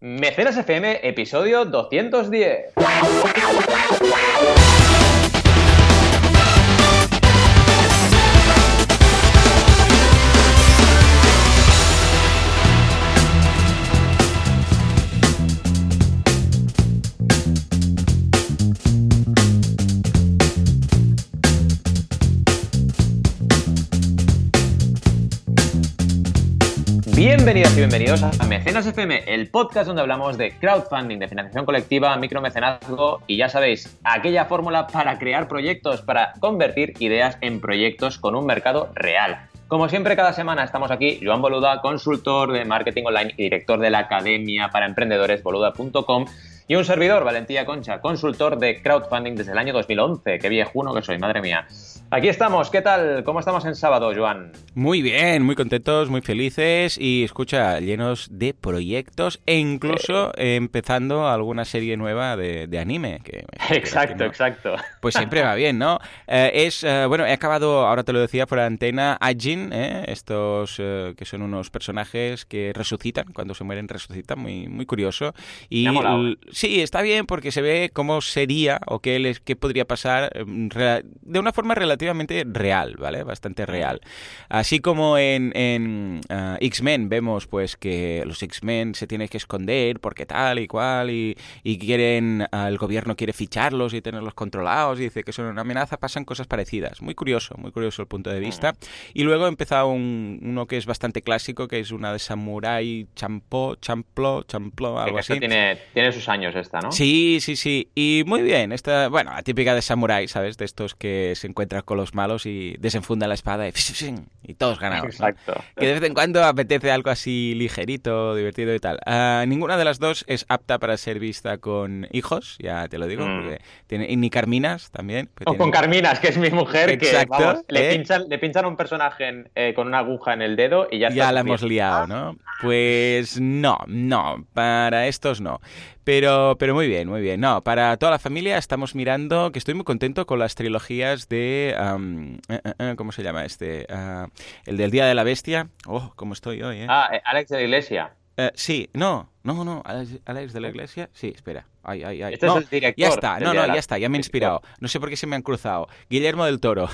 Mecenas FM, episodio 210. Bienvenidos a Mecenas FM, el podcast donde hablamos de crowdfunding, de financiación colectiva, micromecenazgo y ya sabéis, aquella fórmula para crear proyectos, para convertir ideas en proyectos con un mercado real. Como siempre, cada semana estamos aquí, Joan Boluda, consultor de marketing online y director de la Academia para Emprendedores, boluda.com, y un servidor, Valentía Concha, consultor de crowdfunding desde el año 2011. Qué viejuno que soy, madre mía. Aquí estamos, ¿qué tal? ¿Cómo estamos en sábado, Joan? Muy bien, muy contentos, muy felices y escucha, llenos de proyectos e incluso eh. empezando alguna serie nueva de, anime. Que, exacto, exacto. Pues siempre va bien, ¿no? Eh, es, eh, bueno, he acabado, ahora te lo decía por antena, Ajin, estos que son unos personajes que resucitan, cuando se mueren resucitan, muy, muy curioso. Y sí, está bien porque se ve cómo sería o qué, qué podría pasar de una forma relativamente real, ¿vale? Bastante real. Así como en, en ah, X-Men vemos pues que los X-Men se tienen que esconder porque tal y cual y, quieren, ah, el gobierno quiere ficharlos y tenerlos controlados y dice que son una amenaza, pasan cosas parecidas. Muy curioso, muy curioso el punto de vista. Y luego empieza un, uno que es bastante clásico, que es una de Samurai Champo, Champlo, Champlo, algo así. Tiene, tiene sus años esta, ¿no? Sí, sí, sí. Y muy bien, esta, bueno, la típica de Samurai, ¿sabes? De estos que se encuentran con los malos y desenfunda la espada y, y todos ganamos. Exacto. Que de vez en cuando apetece algo así ligerito, divertido y tal. Ah, ninguna de las dos es apta para ser vista con hijos, ya te lo digo, mm. porque tiene, y ni Carminas también. O con Carminas, que es mi mujer, que le, ¿eh? pinchan, le pinchan un personaje eh, con una aguja en el dedo y ya Ya la hemos liado, ¿no? Pues no, no, para estos no. Pero, pero muy bien, muy bien. No, para toda la familia estamos mirando, que estoy muy contento con las trilogías de... Eh, eh, eh, ¿Cómo se llama este? Ah, el del Día de la Bestia. Oh, cómo estoy hoy, ¿eh? Ah, Alex de la Iglesia. sí, no, no, no, Alex de la Iglesia. Sí, espera. Ay, ay, ay. Este es el director. Ya está, no, no, ya está, ya me he inspirado. No sé por qué se me han cruzado. Guillermo del Toro.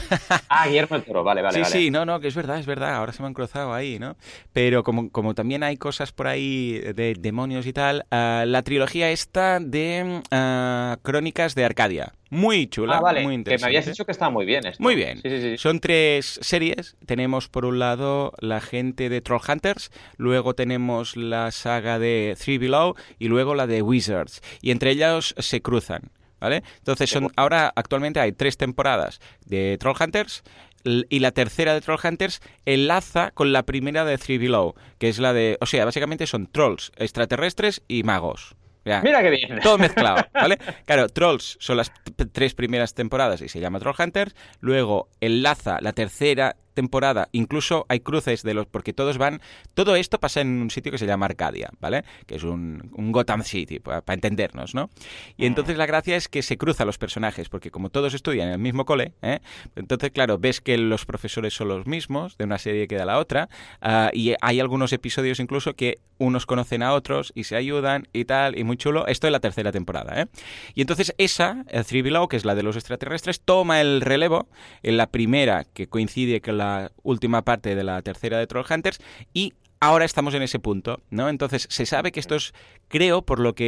ah, Guillermo del Toro, vale, vale. Sí, sí, no, no, que es verdad, es verdad. Ahora se me han cruzado ahí, ¿no? Pero como, como también hay cosas por ahí de demonios y tal, ah, la trilogía esta de ah, Crónicas de Arcadia. Muy chula, ah, muy interesante. Que me habías dicho que estaba muy bien esto. Muy bien. Sí, sí, sí. Son tres series. Tenemos por un lado la gente de Trollhunters, luego tenemos la saga de Three Below y luego la de Wizards. Y entre ellas se cruzan. ¿Vale? Entonces, son, ahora actualmente hay tres temporadas de Trollhunters y la tercera de Trollhunters enlaza con la primera de Three Below, que es la de. O sea, básicamente son trolls, extraterrestres y magos. Mira qué bien. Todo mezclado, ¿vale? Claro, Trolls son las tres primeras temporadas y se llama Trollhunters. Luego enlaza la tercera temporada, incluso hay cruces de los, porque todos van, todo esto pasa en un sitio que se llama Arcadia, ¿vale? Que es un, un Gotham City, para entendernos, ¿no? Y entonces la gracia es que se cruzan los personajes, porque como todos estudian en el mismo cole, ¿eh? entonces claro, ves que los profesores son los mismos, de una serie que da la otra, ah, y hay algunos episodios incluso que unos conocen a otros y se ayudan y tal, y muy chulo. Esto es la tercera temporada, ¿eh? Y entonces esa, el Three Below, que es la de los extraterrestres, toma el relevo en la primera, que coincide con la la última parte de la tercera de Trollhunters y ahora estamos en ese punto, ¿no? Entonces, se sabe que esto es, creo, por lo que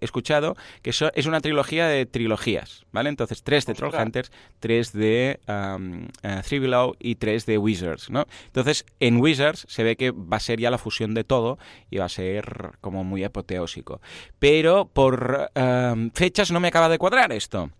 he escuchado, que eso es una trilogía de trilogías, ¿vale? Entonces, tres de Trollhunters, tres de um, Three Below y tres de Wizards, ¿no? Entonces, en Wizards se ve que va a ser ya la fusión de todo y va a ser como muy apoteósico. Pero por fechas no me acaba de cuadrar esto.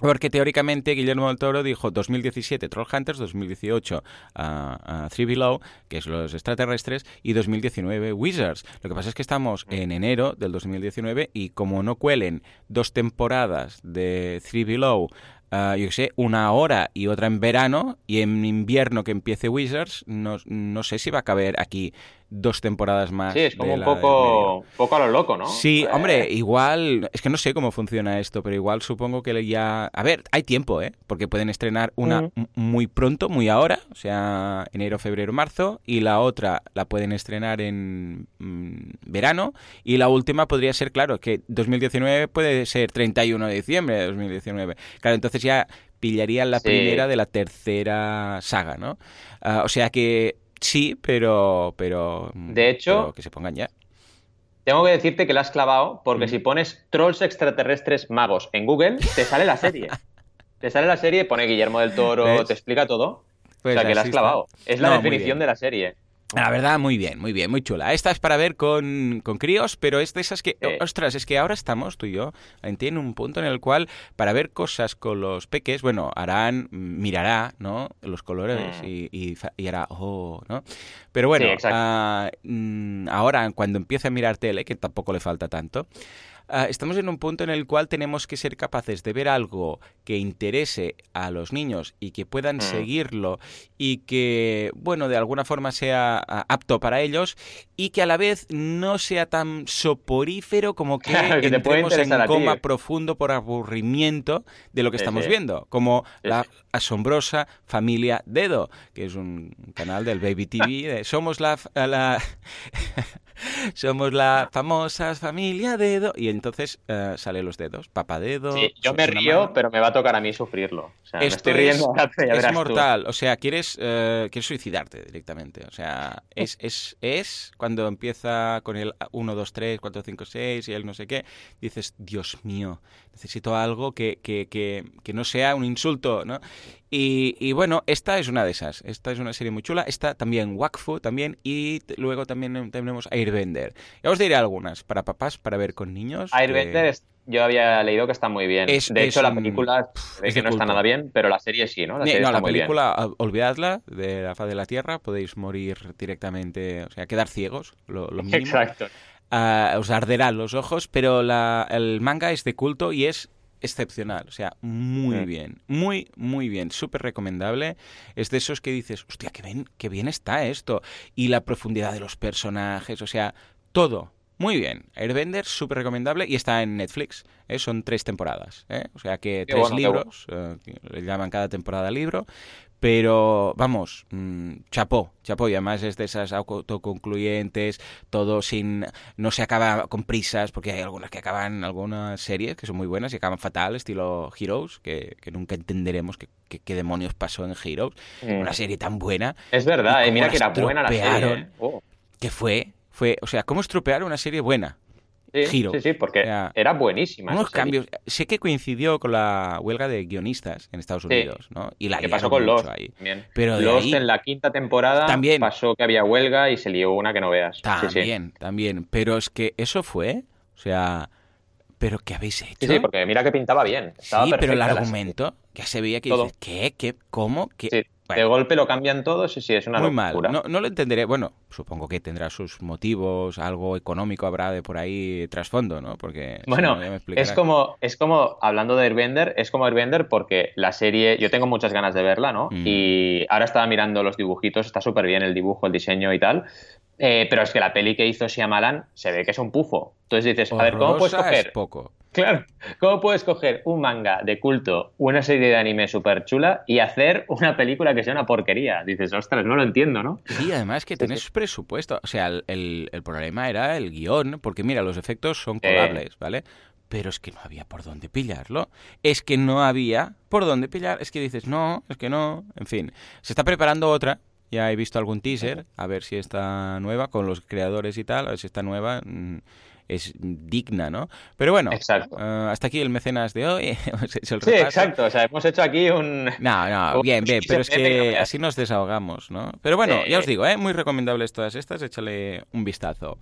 Porque teóricamente Guillermo del Toro dijo 2017 Trollhunters, 2018 uh, Three Below, que es los extraterrestres, y 2019 Wizards. Lo que pasa es que estamos en enero del 2019 y como no cuelen dos temporadas de Three Below Uh, yo sé, una hora y otra en verano, y en invierno que empiece Wizards, no, no sé si va a caber aquí dos temporadas más. Sí, es como un poco, poco a lo loco, ¿no? Sí, hombre, igual, es que no sé cómo funciona esto, pero igual supongo que ya... A ver, hay tiempo, ¿eh? Porque pueden estrenar una muy pronto, muy ahora, o sea, enero, febrero, marzo, y la otra la pueden estrenar en mm, verano, y la última podría ser, claro, que 2019 puede ser 31 de diciembre de 2019. Claro, entonces ya pillarían la primera de la tercera saga, ¿no? Ah, o sea que sí, pero, pero... De hecho... que se pongan ya. Tengo que decirte que la has clavado porque mm. si pones trolls extraterrestres magos en Google, te sale la serie. te sale la serie, pone Guillermo del Toro, te explica todo. o pues sea que la has clavado. Es la definición de la serie. La verdad, muy bien, muy bien, muy chula. Esta es para ver con, con críos, pero es de esas que, ostras, es que ahora estamos tú y yo en un punto en el cual para ver cosas con los peques, bueno, harán, mirará, ¿no? Los colores mm. y, y, hará, oh, ¿no? Pero bueno, ah, mm, ahora cuando empiece a mirar tele, que tampoco le falta tanto, Ah, estamos en un punto en el cual tenemos que ser capaces de ver algo que interese a los niños y que puedan mm. seguirlo y que, bueno, de alguna forma sea ah, apto para ellos y que a la vez no sea tan soporífero como que, entremos en coma profundo por aburrimiento de lo que estamos viendo, como la asombrosa familia Dedo, que es un canal del Baby TV. somos la, la somos la famosa familia Dedo. Y entonces uh, sale los dedos, papá Dedo. Sí, yo me río, pero me va a tocar a mí sufrirlo. O sea, Esto me estoy riendo. Es, es mortal. O sea, quieres, uh, quieres suicidarte directamente. O sea, es, es, es cuando empieza con el 1, 2, 3, 4, 5, 6 y el no sé qué, dices, Dios mío, necesito algo que, que, que, que no sea un insulto, ¿no? Y, bueno, esta es una de esas. Esta es una serie muy chula. Esta también Wakfu también. Y luego también tenemos Airbender. Ya os diré algunas para papás, para ver con niños. Airbender yo había leído que está muy bien. de hecho, la película es que no está nada bien, pero la serie sí, ¿no? La, no, la película, olvidadla de la faz de la Tierra. Podéis morir directamente, o sea, quedar ciegos, lo, mínimo. Exacto. Uh, os arderán los ojos, pero la, el manga es de culto y es excepcional, o sea, muy mm. bien, muy, muy bien, súper recomendable. Es de esos que dices, hostia, qué bien, qué bien está esto. Y la profundidad de los personajes, o sea, todo. Muy bien, Airbender, súper recomendable y está en Netflix. ¿eh? Son tres temporadas. ¿eh? O sea que tres libros, eh, le llaman cada temporada libro. Pero vamos, mmm, chapó, chapó. Y además es de esas autoconcluyentes, todo sin. No se acaba con prisas, porque hay algunas que acaban, algunas series que son muy buenas y acaban fatal, estilo Heroes, que, nunca entenderemos qué, demonios pasó en Heroes. Mm. Una serie tan buena. Es verdad, eh, mira que era buena la serie. ¿eh? Oh. Que fue, fue. O sea, ¿cómo estropear una serie buena? Sí, sí, porque era buenísima. Unos cambios. Sé que coincidió con la huelga de guionistas en Estados Unidos, ¿no? Y la que pasó con Lost ahí. Pero Lost en la quinta temporada también pasó que había huelga y se lió una que no veas. También, también. Pero es que eso fue, o sea, ¿pero qué habéis hecho? Sí, porque mira que pintaba bien. sí, pero el argumento, ya se veía que dices, ¿qué? ¿Qué? ¿Cómo? ¿Qué? De golpe lo cambian todo, sí, sí, es una Muy mal, no, no, lo entenderé. Bueno, supongo que tendrá sus motivos, algo económico habrá de por ahí trasfondo, ¿no? Porque... Bueno, es como, es como, hablando de Airbender, es como Airbender porque la serie, yo tengo muchas ganas de verla, ¿no? Mm. Y ahora estaba mirando los dibujitos, está súper bien el dibujo, el diseño y tal, eh, pero es que la peli que hizo Shyamalan se ve que es un pufo. Entonces dices, a ver, ¿cómo puedes coger? poco. Claro, ¿cómo puedes coger un manga de culto, una serie de anime súper chula y hacer una película que sea una porquería? Dices, ostras, no lo entiendo, ¿no? Sí, además que tenés presupuesto. O sea, el, problema era el guion, porque mira, los efectos son colables, ¿vale? Pero es que no había por dónde pillarlo. Es que no había por dónde pillar. Es que dices, no, es que no. En fin, se está preparando otra ya he visto algún teaser, a ver si está nueva, con los creadores y tal, a ver si está nueva. Mm, es digna, ¿no? Pero bueno, eh, hasta aquí el mecenas de hoy. sí, exacto. O sea, hemos hecho aquí un. No, no, bien, bien, pero es que así nos desahogamos, ¿no? Pero bueno, ya os digo, ¿eh? muy recomendables todas estas, échale un vistazo.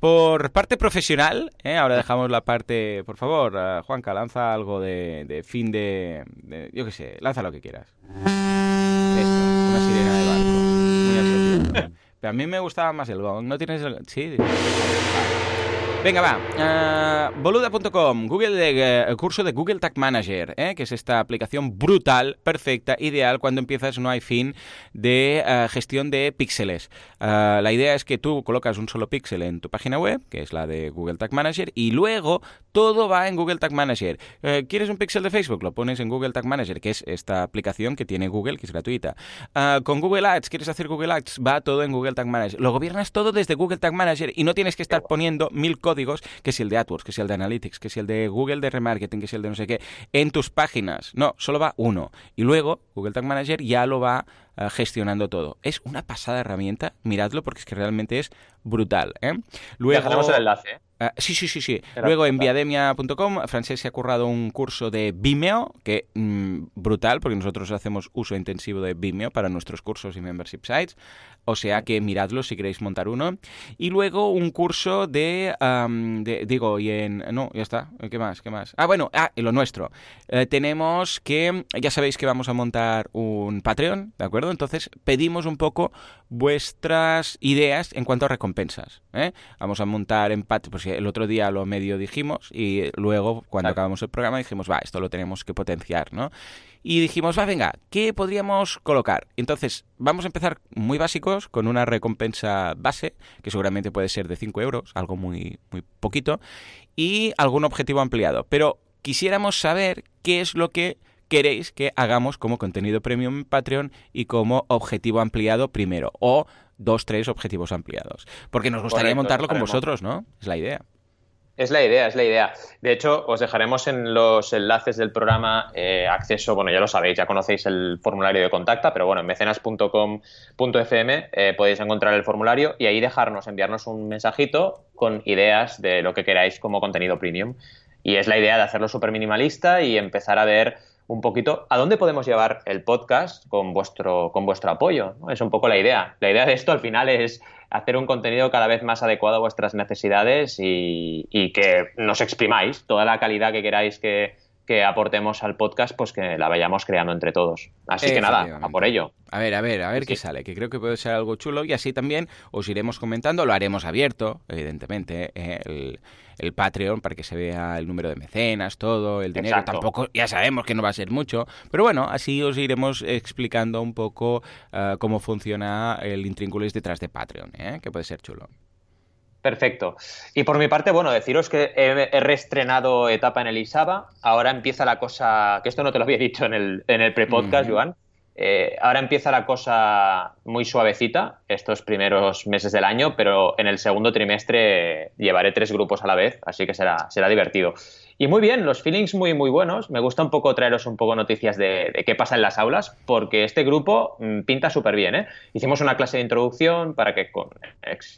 Por parte profesional, ¿eh? ahora dejamos la parte, por favor, uh, Juanca, lanza algo de, fin de, Yo qué sé, lanza lo que quieras. Esto, una sirena de barco. Pero a mí me gustaba más el gong. ¿No tienes el.? Sí. Venga, va. Uh, boluda.com, Google uh, el curso de Google Tag Manager, ¿eh? que es esta aplicación brutal, perfecta, ideal cuando empiezas no hay fin de uh, gestión de píxeles. la idea es que tú colocas un solo píxel en tu página web, que es la de Google Tag Manager, y luego todo va en Google Tag Manager. ¿Quieres un píxel de Facebook? Lo pones en Google Tag Manager, que es esta aplicación que tiene Google, que es gratuita. con Google Ads, ¿quieres hacer Google Ads? Va todo en Google Tag Manager. Lo gobiernas todo desde Google Tag Manager y no tienes que estar poniendo mil códigos que si el de AdWords, que si el de Analytics, que si el de Google de Remarketing, que si el de no sé qué, en tus páginas. No, solo va uno. Y luego Google Tag Manager ya lo va uh, gestionando todo. Es una pasada herramienta, miradlo porque es que realmente es brutal. ¿eh? Luego, Dejaremos el enlace. ¿eh? Uh, sí, sí, sí, sí. Luego en viademia.com, Francés se ha currado un curso de Vimeo, que mmm, brutal, porque nosotros hacemos uso intensivo de Vimeo para nuestros cursos y membership sites. O sea que miradlo si queréis montar uno. Y luego un curso de, um, de digo, y en... No, ya está. ¿Qué más? ¿Qué más? Ah, bueno, ah, y lo nuestro. Eh, tenemos que... Ya sabéis que vamos a montar un Patreon, ¿de acuerdo? Entonces pedimos un poco vuestras ideas en cuanto a recompensas. ¿eh? Vamos a montar en Patreon, pues el otro día lo medio dijimos y luego cuando acabamos el programa dijimos, va, esto lo tenemos que potenciar, ¿no? y dijimos, va, venga, ¿qué podríamos colocar? Entonces, vamos a empezar muy básicos con una recompensa base, que seguramente puede ser de 5 euros, algo muy, muy poquito, y algún objetivo ampliado. Pero quisiéramos saber qué es lo que queréis que hagamos como contenido premium en Patreon y como objetivo ampliado primero, o dos, tres objetivos ampliados. Porque nos gustaría montarlo con vosotros, ¿no? Es la idea. Es la idea, es la idea. De hecho, os dejaremos en los enlaces del programa eh, acceso, bueno, ya lo sabéis, ya conocéis el formulario de contacta, pero bueno, en mecenas.com.fm eh, podéis encontrar el formulario y ahí dejarnos, enviarnos un mensajito con ideas de lo que queráis como contenido premium. Y es la idea de hacerlo súper minimalista y empezar a ver un poquito a dónde podemos llevar el podcast con vuestro, con vuestro apoyo. Es un poco la idea. La idea de esto al final es hacer un contenido cada vez más adecuado a vuestras necesidades y, que nos exprimáis toda la calidad que queráis que, aportemos al podcast, pues que la vayamos creando entre todos. Así que nada, a por ello. A ver, a ver, a ver qué sale, que creo que puede ser algo chulo y así también os iremos comentando, lo haremos abierto, evidentemente, eh, el el Patreon para que se vea el número de mecenas, todo, el dinero. Tampoco, ya sabemos que no va a ser mucho, pero bueno, así os iremos explicando un poco uh, cómo funciona el intrínculis detrás de Patreon, ¿eh? que puede ser chulo. Perfecto. Y por mi parte, bueno, deciros que he, reestrenado etapa en el ISABA. Ahora empieza la cosa, que esto no te lo había dicho en el, en el pre-podcast, Joan. Eh, ahora empieza la cosa muy suavecita estos primeros meses del año, pero en el segundo trimestre llevaré tres grupos a la vez, así que será, será divertido. Y muy bien, los feelings muy, muy buenos. Me gusta un poco traeros un poco noticias de, qué pasa en las aulas, porque este grupo mm, pinta súper bien. ¿eh? Hicimos una clase de introducción para que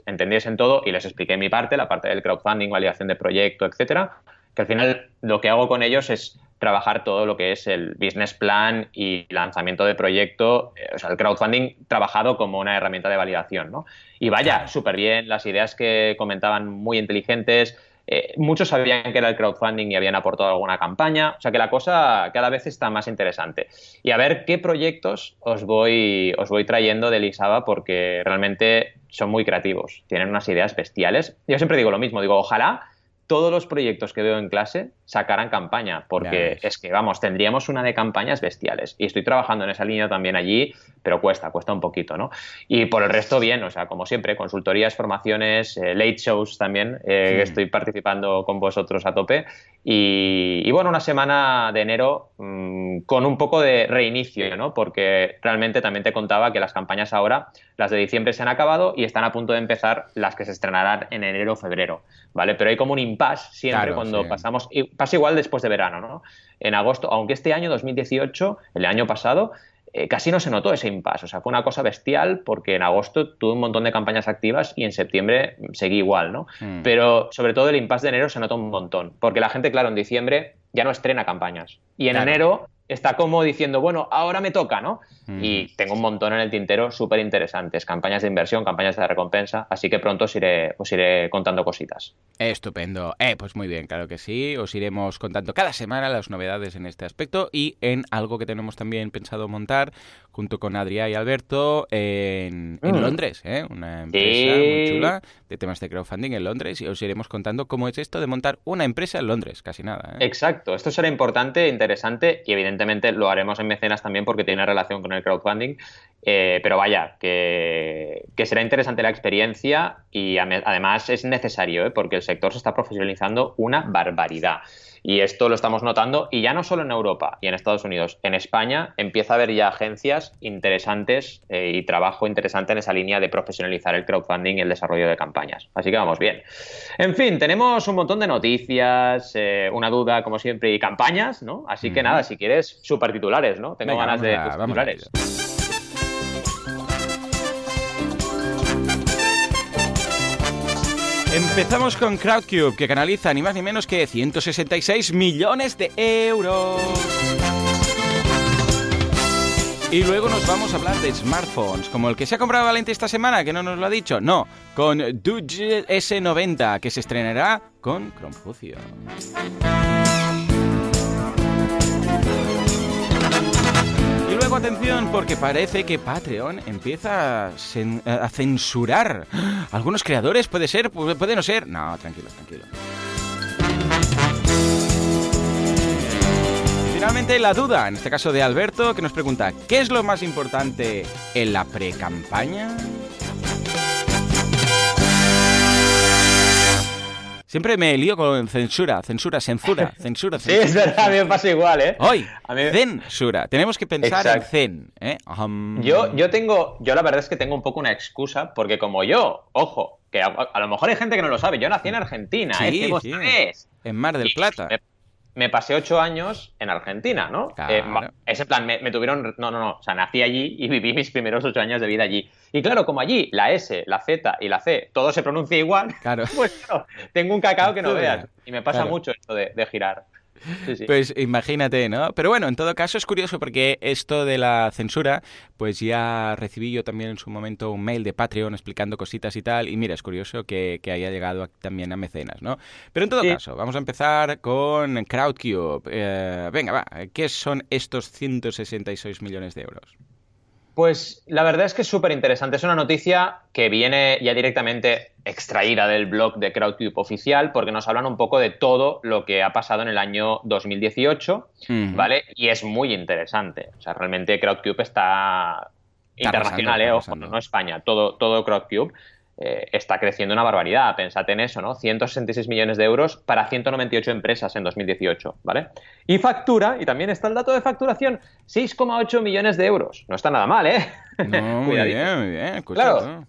entendiesen todo y les expliqué mi parte, la parte del crowdfunding, validación de proyecto, etcétera. Que al final lo que hago con ellos es trabajar todo lo que es el business plan y lanzamiento de proyecto, eh, o sea, el crowdfunding trabajado como una herramienta de validación, ¿no? Y vaya, súper bien, las ideas que comentaban muy inteligentes, eh, muchos sabían que era el crowdfunding y habían aportado alguna campaña, o sea que la cosa cada vez está más interesante. Y a ver qué proyectos os voy, os voy trayendo de Lisaba porque realmente son muy creativos, tienen unas ideas bestiales. Yo siempre digo lo mismo, digo, ojalá todos los proyectos que veo en clase sacarán campaña, porque es que, vamos, tendríamos una de campañas bestiales. Y estoy trabajando en esa línea también allí, pero cuesta, cuesta un poquito, ¿no? Y por el resto, bien, o sea, como siempre, consultorías, formaciones, eh, late shows también, eh, estoy participando con vosotros a tope. Y, bueno, una semana de enero mm, con un poco de reinicio, ¿no? Porque realmente también te contaba que las campañas ahora, las de diciembre se han acabado y están a punto de empezar las que se estrenarán en enero o febrero, ¿vale? Pero hay como un impasse siempre cuando pasamos, y pasa igual después de verano, ¿no? En agosto, aunque este año 2018, el año pasado, eh, casi no se notó ese impasse. O sea, fue una cosa bestial porque en agosto tuve un montón de campañas activas y en septiembre seguí igual, ¿no? Hmm. Pero sobre todo el impasse de enero se notó un montón. Porque la gente, claro, en diciembre ya no estrena campañas. Y en enero está como diciendo, bueno, ahora me toca, ¿no? Y tengo un montón en el tintero súper interesantes, campañas de inversión, campañas de recompensa, así que pronto os iré, os iré contando cositas. Estupendo. Eh, pues muy bien, claro que sí. Os iremos contando cada semana las novedades en este aspecto y en algo que tenemos también pensado montar junto con Adrián y Alberto en, Mm. Londres, ¿eh? una empresa muy chula de temas de crowdfunding en Londres y os iremos contando cómo es esto de montar una empresa en Londres, casi nada. ¿eh? Exacto, esto será importante, interesante y evidentemente lo haremos en mecenas también porque tiene relación con el crowdfunding, eh, pero vaya, que, que, será interesante la experiencia y además es necesario ¿eh? porque el sector se está profesionalizando una barbaridad. Y esto lo estamos notando, y ya no solo en Europa y en Estados Unidos, en España empieza a haber ya agencias interesantes eh, y trabajo interesante en esa línea de profesionalizar el crowdfunding y el desarrollo de campañas. Así que vamos bien. En fin, tenemos un montón de noticias, eh, una duda, como siempre, y campañas, ¿no? Así que nada, si quieres, super titulares, ¿no? Tengo Venga, ganas de a, titulares. Empezamos con Crowdcube, que canaliza ni más ni menos que 166 millones de euros. Y luego nos vamos a hablar de smartphones, como el que se ha comprado Valente esta semana, que no nos lo ha dicho. No, con Doge S90, que se estrenará con Confucio. Luego atención, porque parece que Patreon empieza a, censurar algunos creadores. ¿Puede ser? ¿Puede no ser? No, tranquilo, tranquilo. Finalmente la duda, en este caso de Alberto, que nos pregunta, ¿qué es lo más importante en la pre-campaña? Siempre me lío con censura, censura, censura, censura, censura. Sí, es verdad, a mí me pasa igual, ¿eh? Hoy, mí... censura. Tenemos que pensar Exacto. en zen. ¿eh? Um... Yo, yo tengo, yo la verdad es que tengo un poco una excusa, porque como yo, ojo, que a, a lo mejor hay gente que no lo sabe, yo nací en Argentina, sí, ¿eh? sí. En Mar del Plata. Me, pasé ocho años en Argentina, ¿no? Claro. Eh, ese plan, me, me, tuvieron, no, no, no, o sea, nací allí y viví mis primeros ocho años de vida allí. Y claro, como allí la S, la Z y la C, todo se pronuncia igual, claro. pues claro, tengo un cacao que no veas. Y me pasa claro. mucho esto de, de girar. Sí, sí. Pues imagínate, ¿no? Pero bueno, en todo caso es curioso porque esto de la censura, pues ya recibí yo también en su momento un mail de Patreon explicando cositas y tal, y mira, es curioso que, que haya llegado a, también a mecenas, ¿no? Pero en todo sí. caso, vamos a empezar con Crowdcube. Eh, venga, va, ¿qué son estos 166 millones de euros? Pues la verdad es que es súper interesante. Es una noticia que viene ya directamente extraída del blog de Crowdcube oficial porque nos hablan un poco de todo lo que ha pasado en el año 2018, uh -huh. ¿vale? Y es muy interesante. O sea, realmente Crowdcube está, está internacional, ¿eh? Ojo, no España, todo, todo Crowdcube. Eh, está creciendo una barbaridad. Pensad en eso, ¿no? 166 millones de euros para 198 empresas en 2018, ¿vale? Y factura, y también está el dato de facturación, 6,8 millones de euros. No está nada mal, ¿eh? No, muy bien, muy bien. Claro,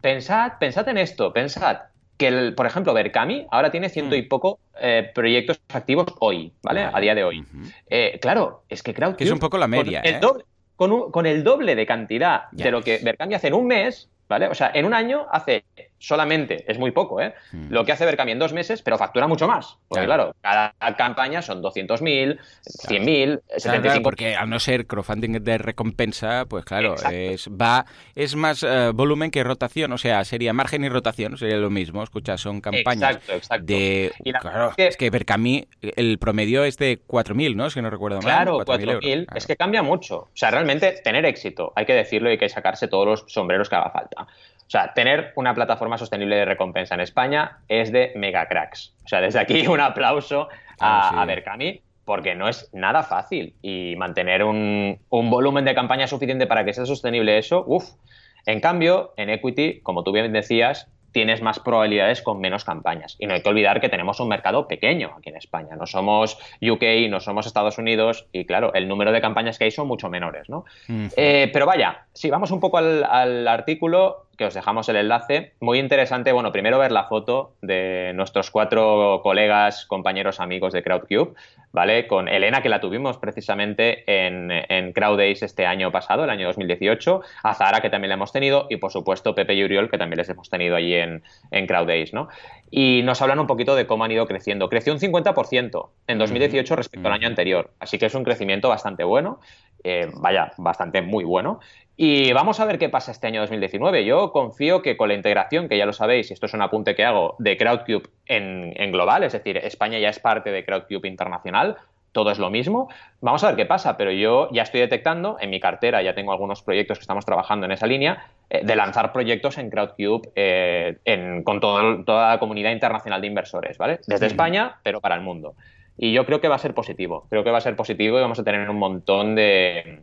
pensad, pensad en esto, pensad que, el, por ejemplo, Berkami ahora tiene ciento y poco eh, proyectos activos hoy, ¿vale? A día de hoy. Uh -huh. eh, claro, es que. Que es un poco la media, con el doble, con, un, con el doble de cantidad Ya de lo que Berkami hace en un mes, ¿vale? O sea, en un año hace solamente, es muy poco, ¿eh? Mm. Lo que hace Berkami en dos meses, pero factura mucho más. Porque Claro. claro, cada campaña son 200.000, 100.000, Claro, 75... claro, porque al no ser crowdfunding de recompensa, pues claro, Exacto. es va es más eh, volumen que rotación, o sea, sería margen y rotación, sería lo mismo. Escucha, son campañas Exacto, exacto. de Y claro, que- es que Berkami el promedio es de 4000, ¿no? Si no recuerdo mal. Claro, 4.000 euros. 4.000. Claro. Es que cambia mucho. O sea, realmente tener éxito, hay que decirlo y hay que sacarse todos los sombreros que haga falta. O sea, tener una plataforma sostenible de recompensa en España es de mega cracks. O sea, desde aquí un aplauso a, sí. a Berkami porque no es nada fácil y mantener un, un volumen de campaña suficiente para que sea sostenible eso, uff. En cambio, en Equity, como tú bien decías, tienes más probabilidades con menos campañas. Y no hay que olvidar que tenemos un mercado pequeño aquí en España. No somos UK, no somos Estados Unidos y claro, el número de campañas que hay son mucho menores, ¿no? Mm. Eh, pero vaya, si vamos un poco al, al artículo, que os dejamos el enlace. Muy interesante, bueno, primero ver la foto de nuestros cuatro colegas, compañeros, amigos de CrowdCube, ¿vale? Con Elena, que la tuvimos precisamente en, en CrowdAce este año pasado, el año 2018, a Zara, que también la hemos tenido, y por supuesto Pepe y Uriol, que también les hemos tenido allí en, en CrowdAce, ¿no? Y nos hablan un poquito de cómo han ido creciendo. Creció un 50% en 2018 respecto al año anterior, así que es un crecimiento bastante bueno. Eh, vaya, bastante muy bueno. Y vamos a ver qué pasa este año 2019. Yo confío que con la integración, que ya lo sabéis, y esto es un apunte que hago, de Crowdcube en, en global, es decir, España ya es parte de Crowdcube internacional, todo es lo mismo. Vamos a ver qué pasa, pero yo ya estoy detectando, en mi cartera ya tengo algunos proyectos que estamos trabajando en esa línea, eh, de lanzar proyectos en Crowdcube eh, en, con todo, toda la comunidad internacional de inversores, ¿vale? Desde España, pero para el mundo. Y yo creo que va a ser positivo. Creo que va a ser positivo y vamos a tener un montón de,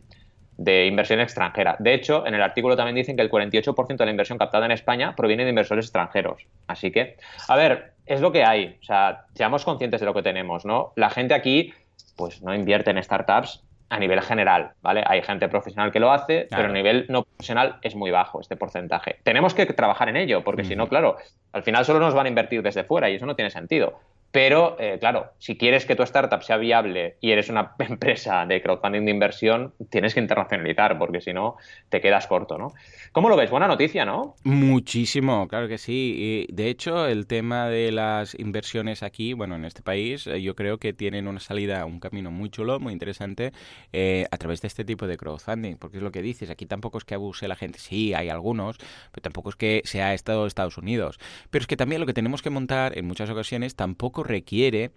de inversión extranjera. De hecho, en el artículo también dicen que el 48% de la inversión captada en España proviene de inversores extranjeros. Así que, a ver, es lo que hay. O sea, seamos conscientes de lo que tenemos, ¿no? La gente aquí, pues no invierte en startups a nivel general, ¿vale? Hay gente profesional que lo hace, pero a nivel no profesional es muy bajo este porcentaje. Tenemos que trabajar en ello, porque si no, claro, al final solo nos van a invertir desde fuera y eso no tiene sentido. Pero, eh, claro, si quieres que tu startup sea viable y eres una empresa de crowdfunding de inversión, tienes que internacionalizar, porque si no, te quedas corto, ¿no? ¿Cómo lo ves? Buena noticia, ¿no? Muchísimo, claro que sí. Y de hecho, el tema de las inversiones aquí, bueno, en este país, eh, yo creo que tienen una salida, un camino muy chulo, muy interesante, eh, a través de este tipo de crowdfunding, porque es lo que dices, aquí tampoco es que abuse la gente, sí, hay algunos, pero tampoco es que sea Estado Estados Unidos. Pero es que también lo que tenemos que montar en muchas ocasiones tampoco requiere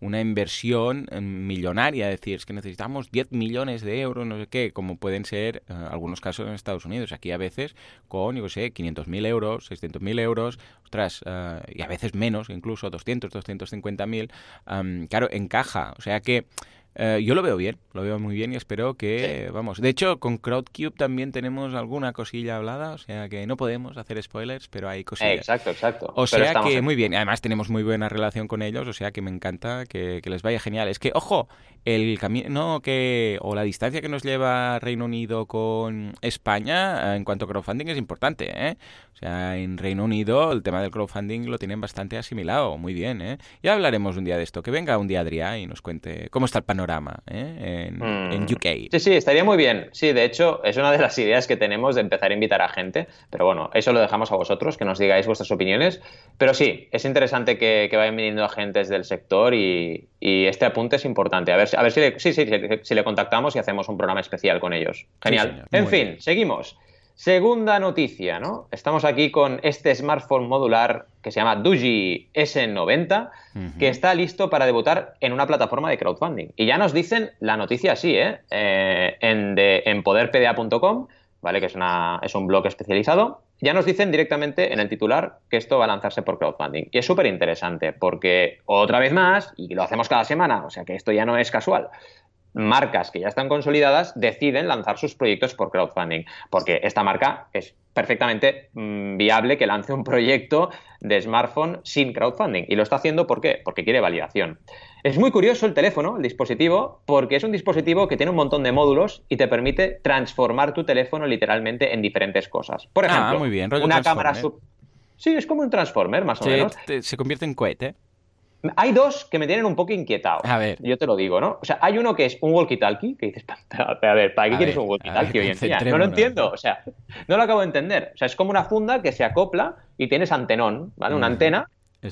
una inversión eh, millonaria, es decir, es que necesitamos 10 millones de euros, no sé qué, como pueden ser eh, algunos casos en Estados Unidos. Aquí a veces con, yo sé, 500.000 euros, 600.000 euros, ostras, uh, y a veces menos, incluso 200, 250.000, um, claro, encaja. O sea que eh, yo lo veo bien, lo veo muy bien y espero que, vamos. De hecho, con Crowdcube también tenemos alguna cosilla hablada, o sea que no podemos hacer spoilers, pero hay cosillas. exacto, exacto. O sea que muy bien, además tenemos muy buena relación con ellos, o sea que me encanta que, que les vaya genial. Es que, ojo, el camino que, o la distancia que nos lleva Reino Unido con España en cuanto a crowdfunding es importante, ¿eh? O sea, en Reino Unido el tema del crowdfunding lo tienen bastante asimilado, muy bien, ¿eh? Ya hablaremos un día de esto, que venga un día Adrián y nos cuente cómo está el panorama ¿eh? en, en, Mm. UK. Sí, sí, estaría muy bien. Sí, de hecho, es una de las ideas que tenemos de empezar a invitar a gente. Pero bueno, eso lo dejamos a vosotros, que nos digáis vuestras opiniones. Pero sí, es interesante que, que vayan viniendo agentes del sector y, y, este apunte es importante. A ver, a ver si, le, sí, sí, si, le contactamos y hacemos un programa especial con ellos. Genial. Sí, en fin, bien. seguimos. Segunda noticia, ¿no? Estamos aquí con este smartphone modular que se llama Duji S90, uh -huh. que está listo para debutar en una plataforma de crowdfunding. Y ya nos dicen la noticia así, ¿eh? eh en, en poderpda.com, ¿vale? Que es, una, es un blog especializado. Ya nos dicen directamente en el titular que esto va a lanzarse por crowdfunding. Y es súper interesante porque, otra vez más, y lo hacemos cada semana, o sea que esto ya no es casual, marcas que ya están consolidadas deciden lanzar sus proyectos por crowdfunding, porque esta marca es perfectamente mmm, viable que lance un proyecto de smartphone sin crowdfunding. Y lo está haciendo ¿por qué? Porque quiere validación. Es muy curioso el teléfono, el dispositivo, porque es un dispositivo que tiene un montón de módulos y te permite transformar tu teléfono literalmente en diferentes cosas. Por ejemplo, ah, muy bien. una cámara... Sub... Sí, es como un transformer, más o sí, menos. Te, se convierte en cohete. Hay dos que me tienen un poco inquietado. A ver. Yo te lo digo, ¿no? O sea, hay uno que es un walkie-talkie, que dices, a ver, ¿para qué a quieres ver, un walkie-talkie hoy en día? No lo entiendo, o sea, no lo acabo de entender. O sea, es como una funda que se acopla y tienes antenón, ¿vale? Una antena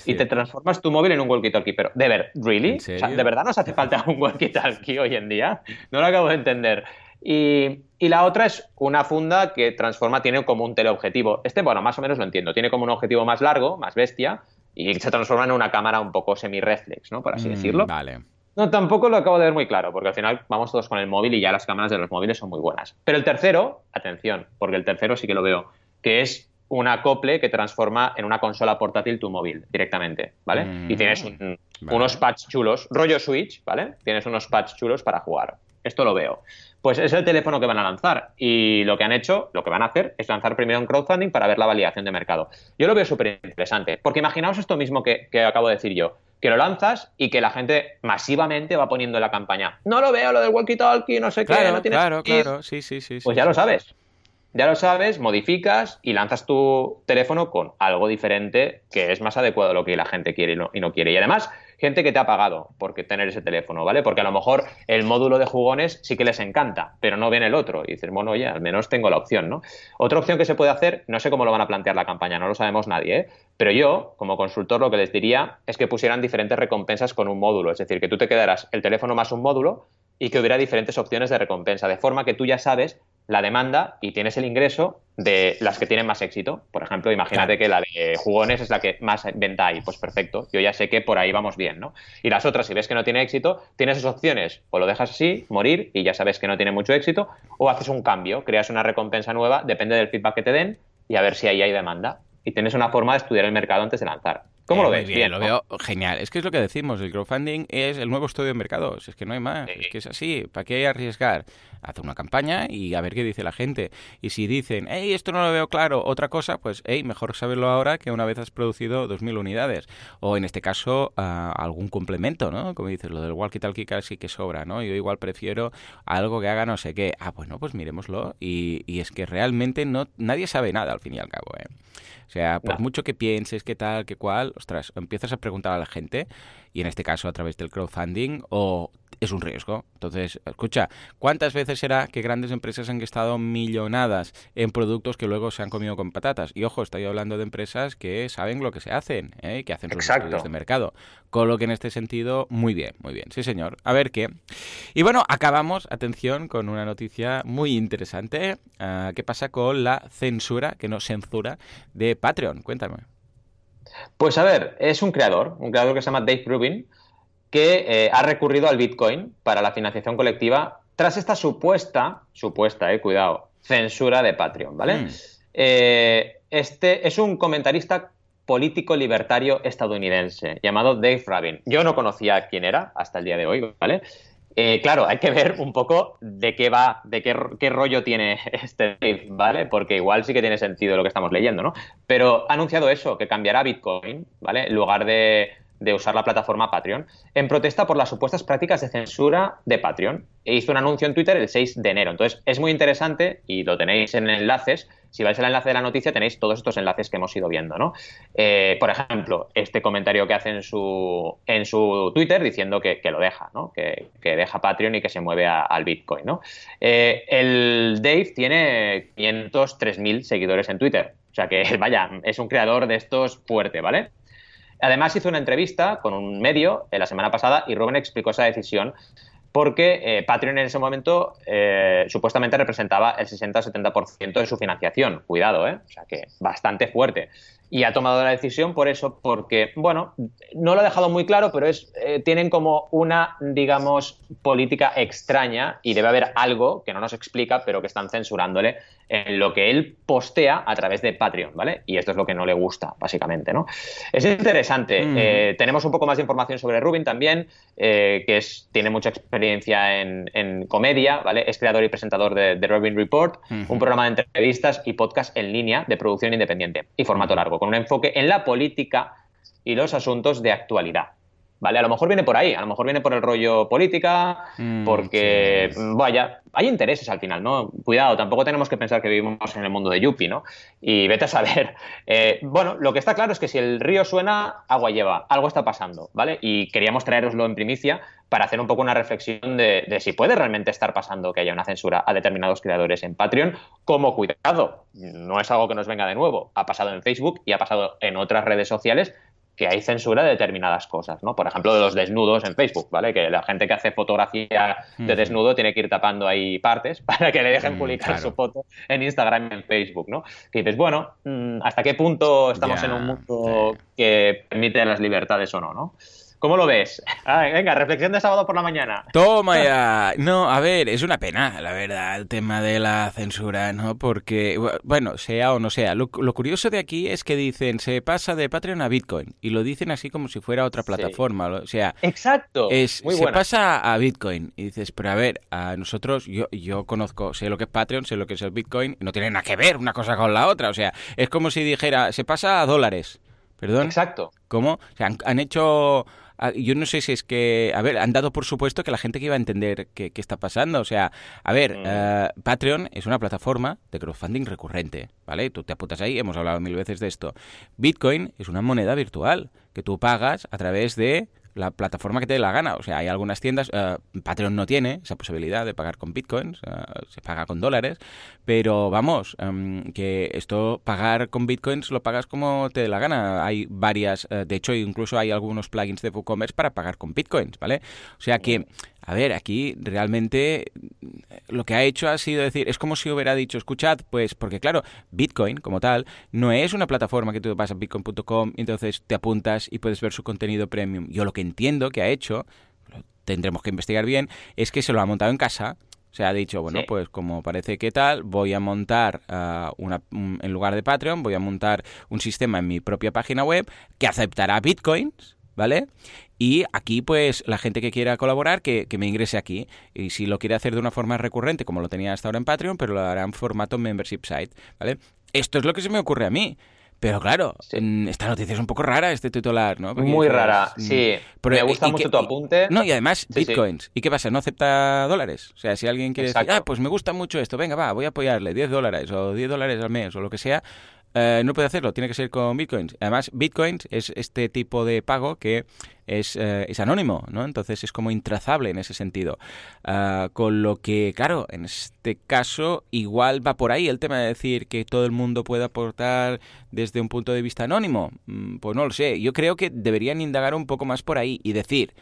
y te transformas tu móvil en un walkie-talkie. Pero, ¿de ver, really? O sea, ¿de verdad nos hace falta un walkie-talkie hoy en día? No lo acabo de entender. Y, y, la otra es una funda que transforma, tiene como un teleobjetivo. Este, bueno, más o menos lo entiendo. Tiene como un objetivo más largo, más bestia, y se transforma en una cámara un poco semi-reflex, ¿no? Por así mm, decirlo. Vale. No, tampoco lo acabo de ver muy claro, porque al final vamos todos con el móvil y ya las cámaras de los móviles son muy buenas. Pero el tercero, atención, porque el tercero sí que lo veo, que es un acople que transforma en una consola portátil tu móvil directamente, ¿vale? Mm, y tienes un, vale. unos pads chulos, rollo Switch, ¿vale? Tienes unos pads chulos para jugar. Esto lo veo. Pues es el teléfono que van a lanzar. Y lo que han hecho, lo que van a hacer, es lanzar primero un crowdfunding para ver la validación de mercado. Yo lo veo súper interesante. Porque imaginaos esto mismo que, que, acabo de decir yo. Que lo lanzas y que la gente masivamente va poniendo en la campaña. No lo veo, lo del walkie-talkie, no sé claro, qué, no tiene Claro, claro, sí, sí, sí. Pues sí, ya sí. lo sabes. ya lo sabes, modificas y lanzas tu teléfono con algo diferente que es más adecuado a lo que la gente quiere y no, y no quiere. Y además, gente que te ha pagado por tener ese teléfono, ¿vale? Porque a lo mejor el módulo de jugones sí que les encanta, pero no viene el otro. Y dices, bueno, oye, al menos tengo la opción, ¿no? Otra opción que se puede hacer, no sé cómo lo van a plantear la campaña, no lo sabemos nadie, ¿eh? Pero yo, como consultor, lo que les diría es que pusieran diferentes recompensas con un módulo. Es decir, que tú te quedaras el teléfono más un módulo y que hubiera diferentes opciones de recompensa, de forma que tú ya sabes la demanda y tienes el ingreso de las que tienen más éxito. Por ejemplo, imagínate que la de jugones es la que más venta hay. Pues perfecto, yo ya sé que por ahí vamos bien, ¿no? Y las otras, si ves que no tiene éxito, tienes esas opciones. O lo dejas así, morir, y ya sabes que no tiene mucho éxito, o haces un cambio, creas una recompensa nueva, depende del feedback que te den, y a ver si ahí hay demanda. Y tienes una forma de estudiar el mercado antes de lanzar. ¿Cómo lo ves? Bien, lo veo genial. Es que es lo que decimos, el crowdfunding es el nuevo estudio de mercados. Es que no hay más, es que es así. ¿Para qué arriesgar? Hacer una campaña y a ver qué dice la gente. Y si dicen, hey, esto no lo veo claro, otra cosa, pues, hey, mejor saberlo ahora que una vez has producido 2.000 unidades. O en este caso, algún complemento, ¿no? Como dices, lo del walkie-talkie casi que sobra, ¿no? Yo igual prefiero algo que haga no sé qué. Ah, bueno, pues miremoslo. Y, y es que realmente no nadie sabe nada al fin y al cabo, ¿eh? O sea, por mucho que pienses que tal, que cual, ostras, empiezas a preguntar a la gente, y en este caso a través del crowdfunding, o es un riesgo. Entonces, escucha, ¿cuántas veces será que grandes empresas han estado millonadas en productos que luego se han comido con patatas? Y ojo, estoy hablando de empresas que saben lo que se hacen, ¿eh? que hacen sus estudios de mercado. Con lo que en este sentido, muy bien, muy bien. Sí, señor. A ver qué. Y bueno, acabamos, atención, con una noticia muy interesante. Uh, ¿Qué pasa con la censura, que no censura, de Patreon? Cuéntame. Pues a ver, es un creador, un creador que se llama Dave Rubin, que eh, ha recurrido al Bitcoin para la financiación colectiva tras esta supuesta, supuesta, eh, cuidado, censura de Patreon, ¿vale? Mm. Eh, este es un comentarista político libertario estadounidense llamado Dave Rabin. Yo no conocía quién era hasta el día de hoy, ¿vale? Eh, claro, hay que ver un poco de qué va, de qué, qué, rollo tiene este ¿vale? Porque igual sí que tiene sentido lo que estamos leyendo, ¿no? Pero ha anunciado eso, que cambiará Bitcoin, ¿vale? En lugar de, de usar la plataforma Patreon, en protesta por las supuestas prácticas de censura de Patreon. E hizo un anuncio en Twitter el 6 de enero. Entonces, es muy interesante y lo tenéis en enlaces. Si vais al enlace de la noticia, tenéis todos estos enlaces que hemos ido viendo, ¿no? Eh, por ejemplo, este comentario que hace en su, en su Twitter diciendo que, lo deja, ¿no? Que, deja Patreon y que se mueve al Bitcoin, ¿no? Eh, el Dave tiene 503.000 seguidores en Twitter. O sea que, vaya, es un creador de estos fuerte, ¿vale? Además hizo una entrevista con un medio la semana pasada y Rubén explicó esa decisión porque eh, Patreon en ese momento eh, supuestamente representaba el 60-70% de su financiación. Cuidado, ¿eh? O sea que bastante fuerte y ha tomado la decisión por eso, porque, bueno, no lo ha dejado muy claro, pero es eh, tienen como una, digamos, política extraña y debe haber algo que no nos explica, pero que están censurándole en lo que él postea a través de Patreon, ¿vale? Y esto es lo que no le gusta, básicamente, ¿no? Es interesante. Mm. Eh, tenemos un poco más de información sobre Rubin también, eh, que es, tiene mucha experiencia en, comedia, ¿vale? Es creador y presentador de, The Rubin Report, un programa de entrevistas y podcast en línea de producción independiente y formato largo con un enfoque en la política y los asuntos de actualidad. ¿Vale? A lo mejor viene por ahí, a lo mejor viene por el rollo política, mm, porque, vaya, hay intereses al final, ¿no? Cuidado, tampoco tenemos que pensar que vivimos en el mundo de Yuppie, ¿no? Y vete a saber. Eh, bueno, lo que está claro es que si el río suena, agua lleva, algo está pasando, ¿vale? Y queríamos traeroslo en primicia para hacer un poco una reflexión de, de si puede realmente estar pasando que haya una censura a determinados creadores en Patreon, como cuidado, no es algo que nos venga de nuevo, ha pasado en Facebook y ha pasado en otras redes sociales que hay censura de determinadas cosas, ¿no? Por ejemplo, de los desnudos en Facebook, ¿vale? Que la gente que hace fotografía de desnudo tiene que ir tapando ahí partes para que le dejen mm, publicar su foto en Instagram y en Facebook, ¿no? Que dices, bueno, mm, ¿hasta qué punto estamos en un mundo que permite las libertades o no, no? ¿Cómo lo ves? venga, reflexión de sábado por la mañana. Toma ya. No, a ver, es una pena, la verdad, el tema de la censura, ¿no? Porque, bueno, sea o no sea, lo, curioso de aquí es que dicen, se pasa de Patreon a Bitcoin, y lo dicen así como si fuera otra plataforma, o sea... Exacto. Es, se pasa a Bitcoin, y dices, pero a ver, a nosotros, yo, yo conozco, sé lo que es Patreon, sé lo que es el Bitcoin, no tiene nada que ver una cosa con la otra, o sea, es como si dijera, se pasa a dólares. ¿Perdón? Exacto. ¿Cómo? O sea, han, hecho ah, yo no sé si es que, a ver, han dado por supuesto que la gente que iba a entender qué, qué está pasando. O sea, a ver, Mm. eh, Patreon es una plataforma de crowdfunding recurrente, ¿vale? Tú te apuntas ahí, hemos hablado mil veces de esto. Bitcoin es una moneda virtual que tú pagas a través de la plataforma que te dé la gana. O sea, hay algunas tiendas, eh, Patreon no tiene esa posibilidad de pagar con bitcoins, eh, se paga con dólares, pero vamos, em, que esto pagar con bitcoins lo pagas como te dé la gana. Hay varias, eh, de hecho, incluso hay algunos plugins de WooCommerce para pagar con bitcoins, ¿vale? O sea que, a ver, aquí realmente lo que ha hecho ha sido decir, es como si hubiera dicho, escuchad, pues, porque claro, Bitcoin como tal no es una plataforma que tú vas a bitcoin.com y entonces te apuntas y puedes ver su contenido premium. Yo lo que entiendo que ha hecho, lo tendremos que investigar bien, es que se lo ha montado en casa. O sea, ha dicho, bueno, Sí. pues como parece que tal, voy a montar ah, una, un- en lugar de Patreon, voy a montar un sistema en mi propia página web que aceptará bitcoins, ¿vale? Y aquí, pues, la gente que quiera colaborar, que, que me ingrese aquí. Y si lo quiere hacer de una forma recurrente, como lo tenía hasta ahora en Patreon, pero lo hará en formato membership site, ¿vale? Esto es lo que se me ocurre a mí. Pero claro, Sí. mm, esta noticia es un poco rara, este titular, ¿no? Porque Muy rara, mm, sí. pero- Me gusta mucho que- tu y- apunte. No, y además, Sí, sí. bitcoins. ¿Y qué pasa? ¿No acepta dólares? O sea, si alguien quiere decir, ah, pues me gusta mucho esto, venga, va, voy a apoyarle 10 dólares o 10 dólares al mes o lo que sea, eh, no puede hacerlo, tiene que ser con bitcoins. Además, bitcoins es este tipo de pago que es, eh, es anónimo, ¿no? Entonces es como intrazable en ese sentido. Ah, con lo que, claro, en este caso igual va por ahí el tema de decir que todo el mundo puede aportar desde un punto de vista anónimo. Mm, Pues no lo sé. Yo creo que deberían indagar un poco más por ahí y decir,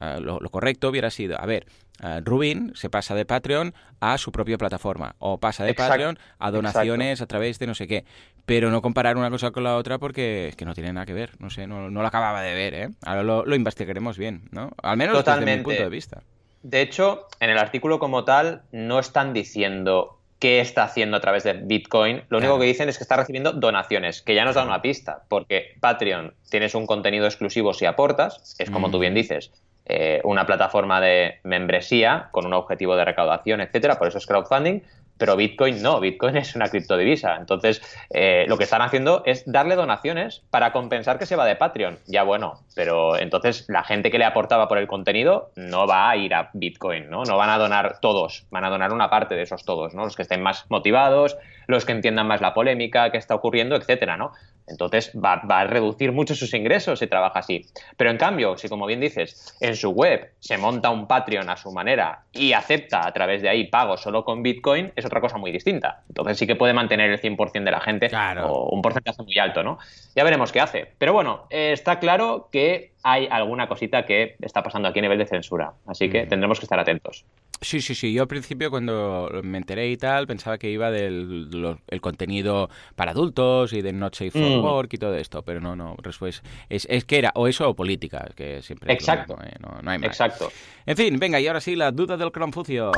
ah, lo, lo correcto hubiera sido, a ver, ah, Rubin se pasa de Patreon a su propia plataforma o pasa de Exacto, Patreon a donaciones a través de no sé qué. Pero no comparar una cosa con la otra porque es que no tiene nada que ver. No sé, no, no lo acababa de ver, ¿eh? Ahora lo, lo investigaremos bien, ¿no? Al menos desde mi Totalmente. punto de vista. De hecho, en el artículo como tal no están diciendo qué está haciendo a través de Bitcoin. Lo único Claro. que dicen es que está recibiendo donaciones, que ya nos da una pista, porque Patreon tienes un contenido exclusivo si aportas, es como Mm. tú bien dices, eh, una plataforma de membresía con un objetivo de recaudación, etcétera, por eso es crowdfunding. Pero Bitcoin no, Bitcoin es una criptodivisa. Entonces, eh, lo que están haciendo es darle donaciones para compensar que se va de Patreon. Ya bueno, pero entonces la gente que le aportaba por el contenido no va a ir a Bitcoin, ¿no? No van a donar todos, van a donar una parte de esos todos, ¿no? Los que estén más motivados, los que entiendan más la polémica que está ocurriendo, etcétera, ¿no? Entonces va, va a reducir mucho sus ingresos si trabaja así. Pero en cambio, si como bien dices, en su web se monta un Patreon a su manera y acepta a través de ahí pago solo con Bitcoin, es otra cosa muy distinta. Entonces sí que puede mantener el 100% de la gente Claro. o un porcentaje muy alto, ¿no? Ya veremos qué hace. Pero bueno, eh, está claro que hay alguna cosita que está pasando aquí a nivel de censura. Así que Mm. tendremos que estar atentos. Sí, sí, sí. Yo al principio cuando me enteré y tal pensaba que iba del lo- el contenido para adultos y de Not Safe for Mm. Work y todo esto, pero no, no. Después es, es que era o eso o política, que siempre Exacto. mismo, ¿eh? no, no hay más. Exacto. En fin, venga, y ahora sí, la duda del Confucio.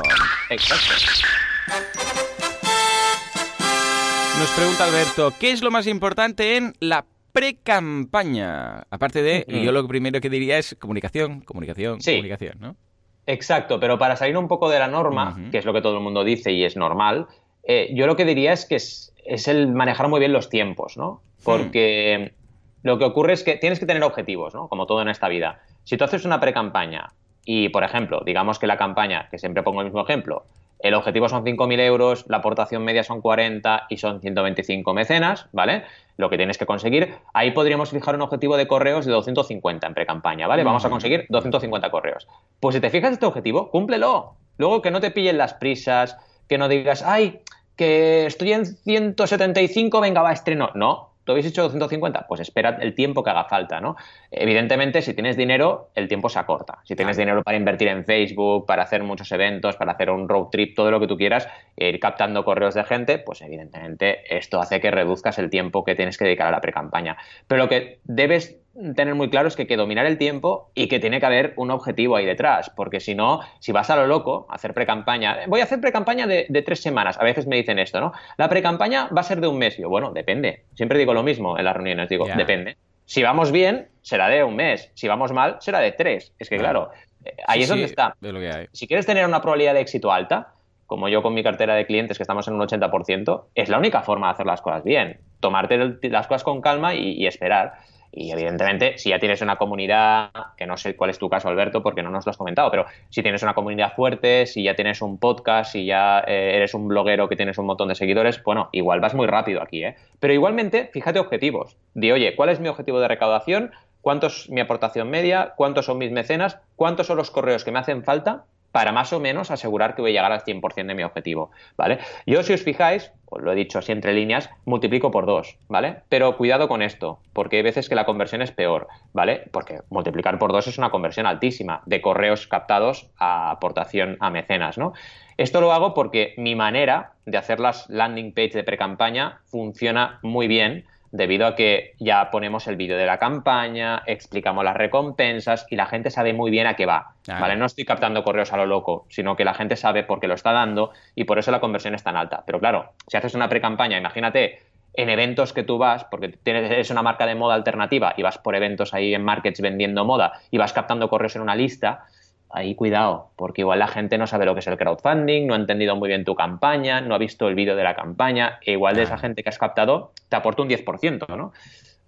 Exacto. Nos pregunta Alberto, ¿qué es lo más importante en la pre-campaña? Aparte de, Ujú. yo lo primero que diría es comunicación, comunicación, Sí. comunicación, ¿no? Exacto, pero para salir un poco de la norma, que es lo que todo el mundo dice y es normal, eh, yo lo que diría es que es, es el manejar muy bien los tiempos, ¿no? Porque lo que ocurre es que tienes que tener objetivos, ¿no? Como todo en esta vida. Si tú haces una pre-campaña y, por ejemplo, digamos que la campaña, que siempre pongo el mismo ejemplo, el objetivo son 5.000 euros, la aportación media son 40 y son 125 mecenas, ¿vale? Lo que tienes que conseguir, ahí podríamos fijar un objetivo de correos de 250 en pre-campaña, ¿vale? Vamos a conseguir 250 correos. Pues si te fijas este objetivo, cúmplelo. Luego que no te pillen las prisas, que no digas, ay, que estoy en 175, venga, va, estreno. No, ¿tú habéis hecho 250? Pues espera el tiempo que haga falta, ¿no? Evidentemente, si tienes dinero, el tiempo se acorta. Si tienes dinero para invertir en Facebook, para hacer muchos eventos, para hacer un road trip, todo lo que tú quieras, ir captando correos de gente, pues evidentemente esto hace que reduzcas el tiempo que tienes que dedicar a la pre-campaña. Pero lo que debes tener muy claro es que hay que dominar el tiempo y que tiene que haber un objetivo ahí detrás, porque si no, si vas a lo loco a hacer pre-campaña, voy a hacer pre-campaña de, de tres semanas, a veces me dicen esto, ¿no? La pre-campaña va a ser de un mes, yo, bueno, depende, siempre digo lo mismo en las reuniones, digo, depende. Si vamos bien, será de un mes, si vamos mal, será de tres, es que Claro. claro, eh, ahí Sí, es donde sí, está. De lo que hay. Si quieres tener una probabilidad de éxito alta, como yo con mi cartera de clientes que estamos en un 80%, es la única forma de hacer las cosas bien. Tomarte las cosas con calma y, y esperar. Y evidentemente, si ya tienes una comunidad, que no sé cuál es tu caso, Alberto, porque no nos lo has comentado, pero si tienes una comunidad fuerte, si ya tienes un podcast, si ya eh, eres un bloguero que tienes un montón de seguidores, bueno, igual vas muy rápido aquí, ¿eh? Pero igualmente, fíjate objetivos. Di, oye, ¿cuál es mi objetivo de recaudación? ¿Cuánto es mi aportación media? ¿Cuántos son mis mecenas? ¿Cuántos son los correos que me hacen falta? Para más o menos asegurar que voy a llegar al 100% de mi objetivo, ¿vale? Yo, si os fijáis, os lo he dicho así entre líneas, multiplico por dos, ¿vale? Pero cuidado con esto, porque hay veces que la conversión es peor, ¿vale? Porque multiplicar por dos es una conversión altísima de correos captados a aportación a mecenas, ¿no? Esto lo hago porque mi manera de hacer las landing page de pre-campaña funciona muy bien debido a que ya ponemos el vídeo de la campaña, explicamos las recompensas y la gente sabe muy bien a qué va. ¿vale? No estoy captando correos a lo loco, sino que la gente sabe por qué lo está dando y por eso la conversión es tan alta. Pero claro, si haces una pre-campaña, imagínate en eventos que tú vas, porque tienes, eres una marca de moda alternativa y vas por eventos ahí en markets vendiendo moda y vas captando correos en una lista, ahí cuidado, porque igual la gente no sabe lo que es el crowdfunding, no ha entendido muy bien tu campaña, no ha visto el vídeo de la campaña, e igual de esa gente que has captado te aporta un 10%, ¿no?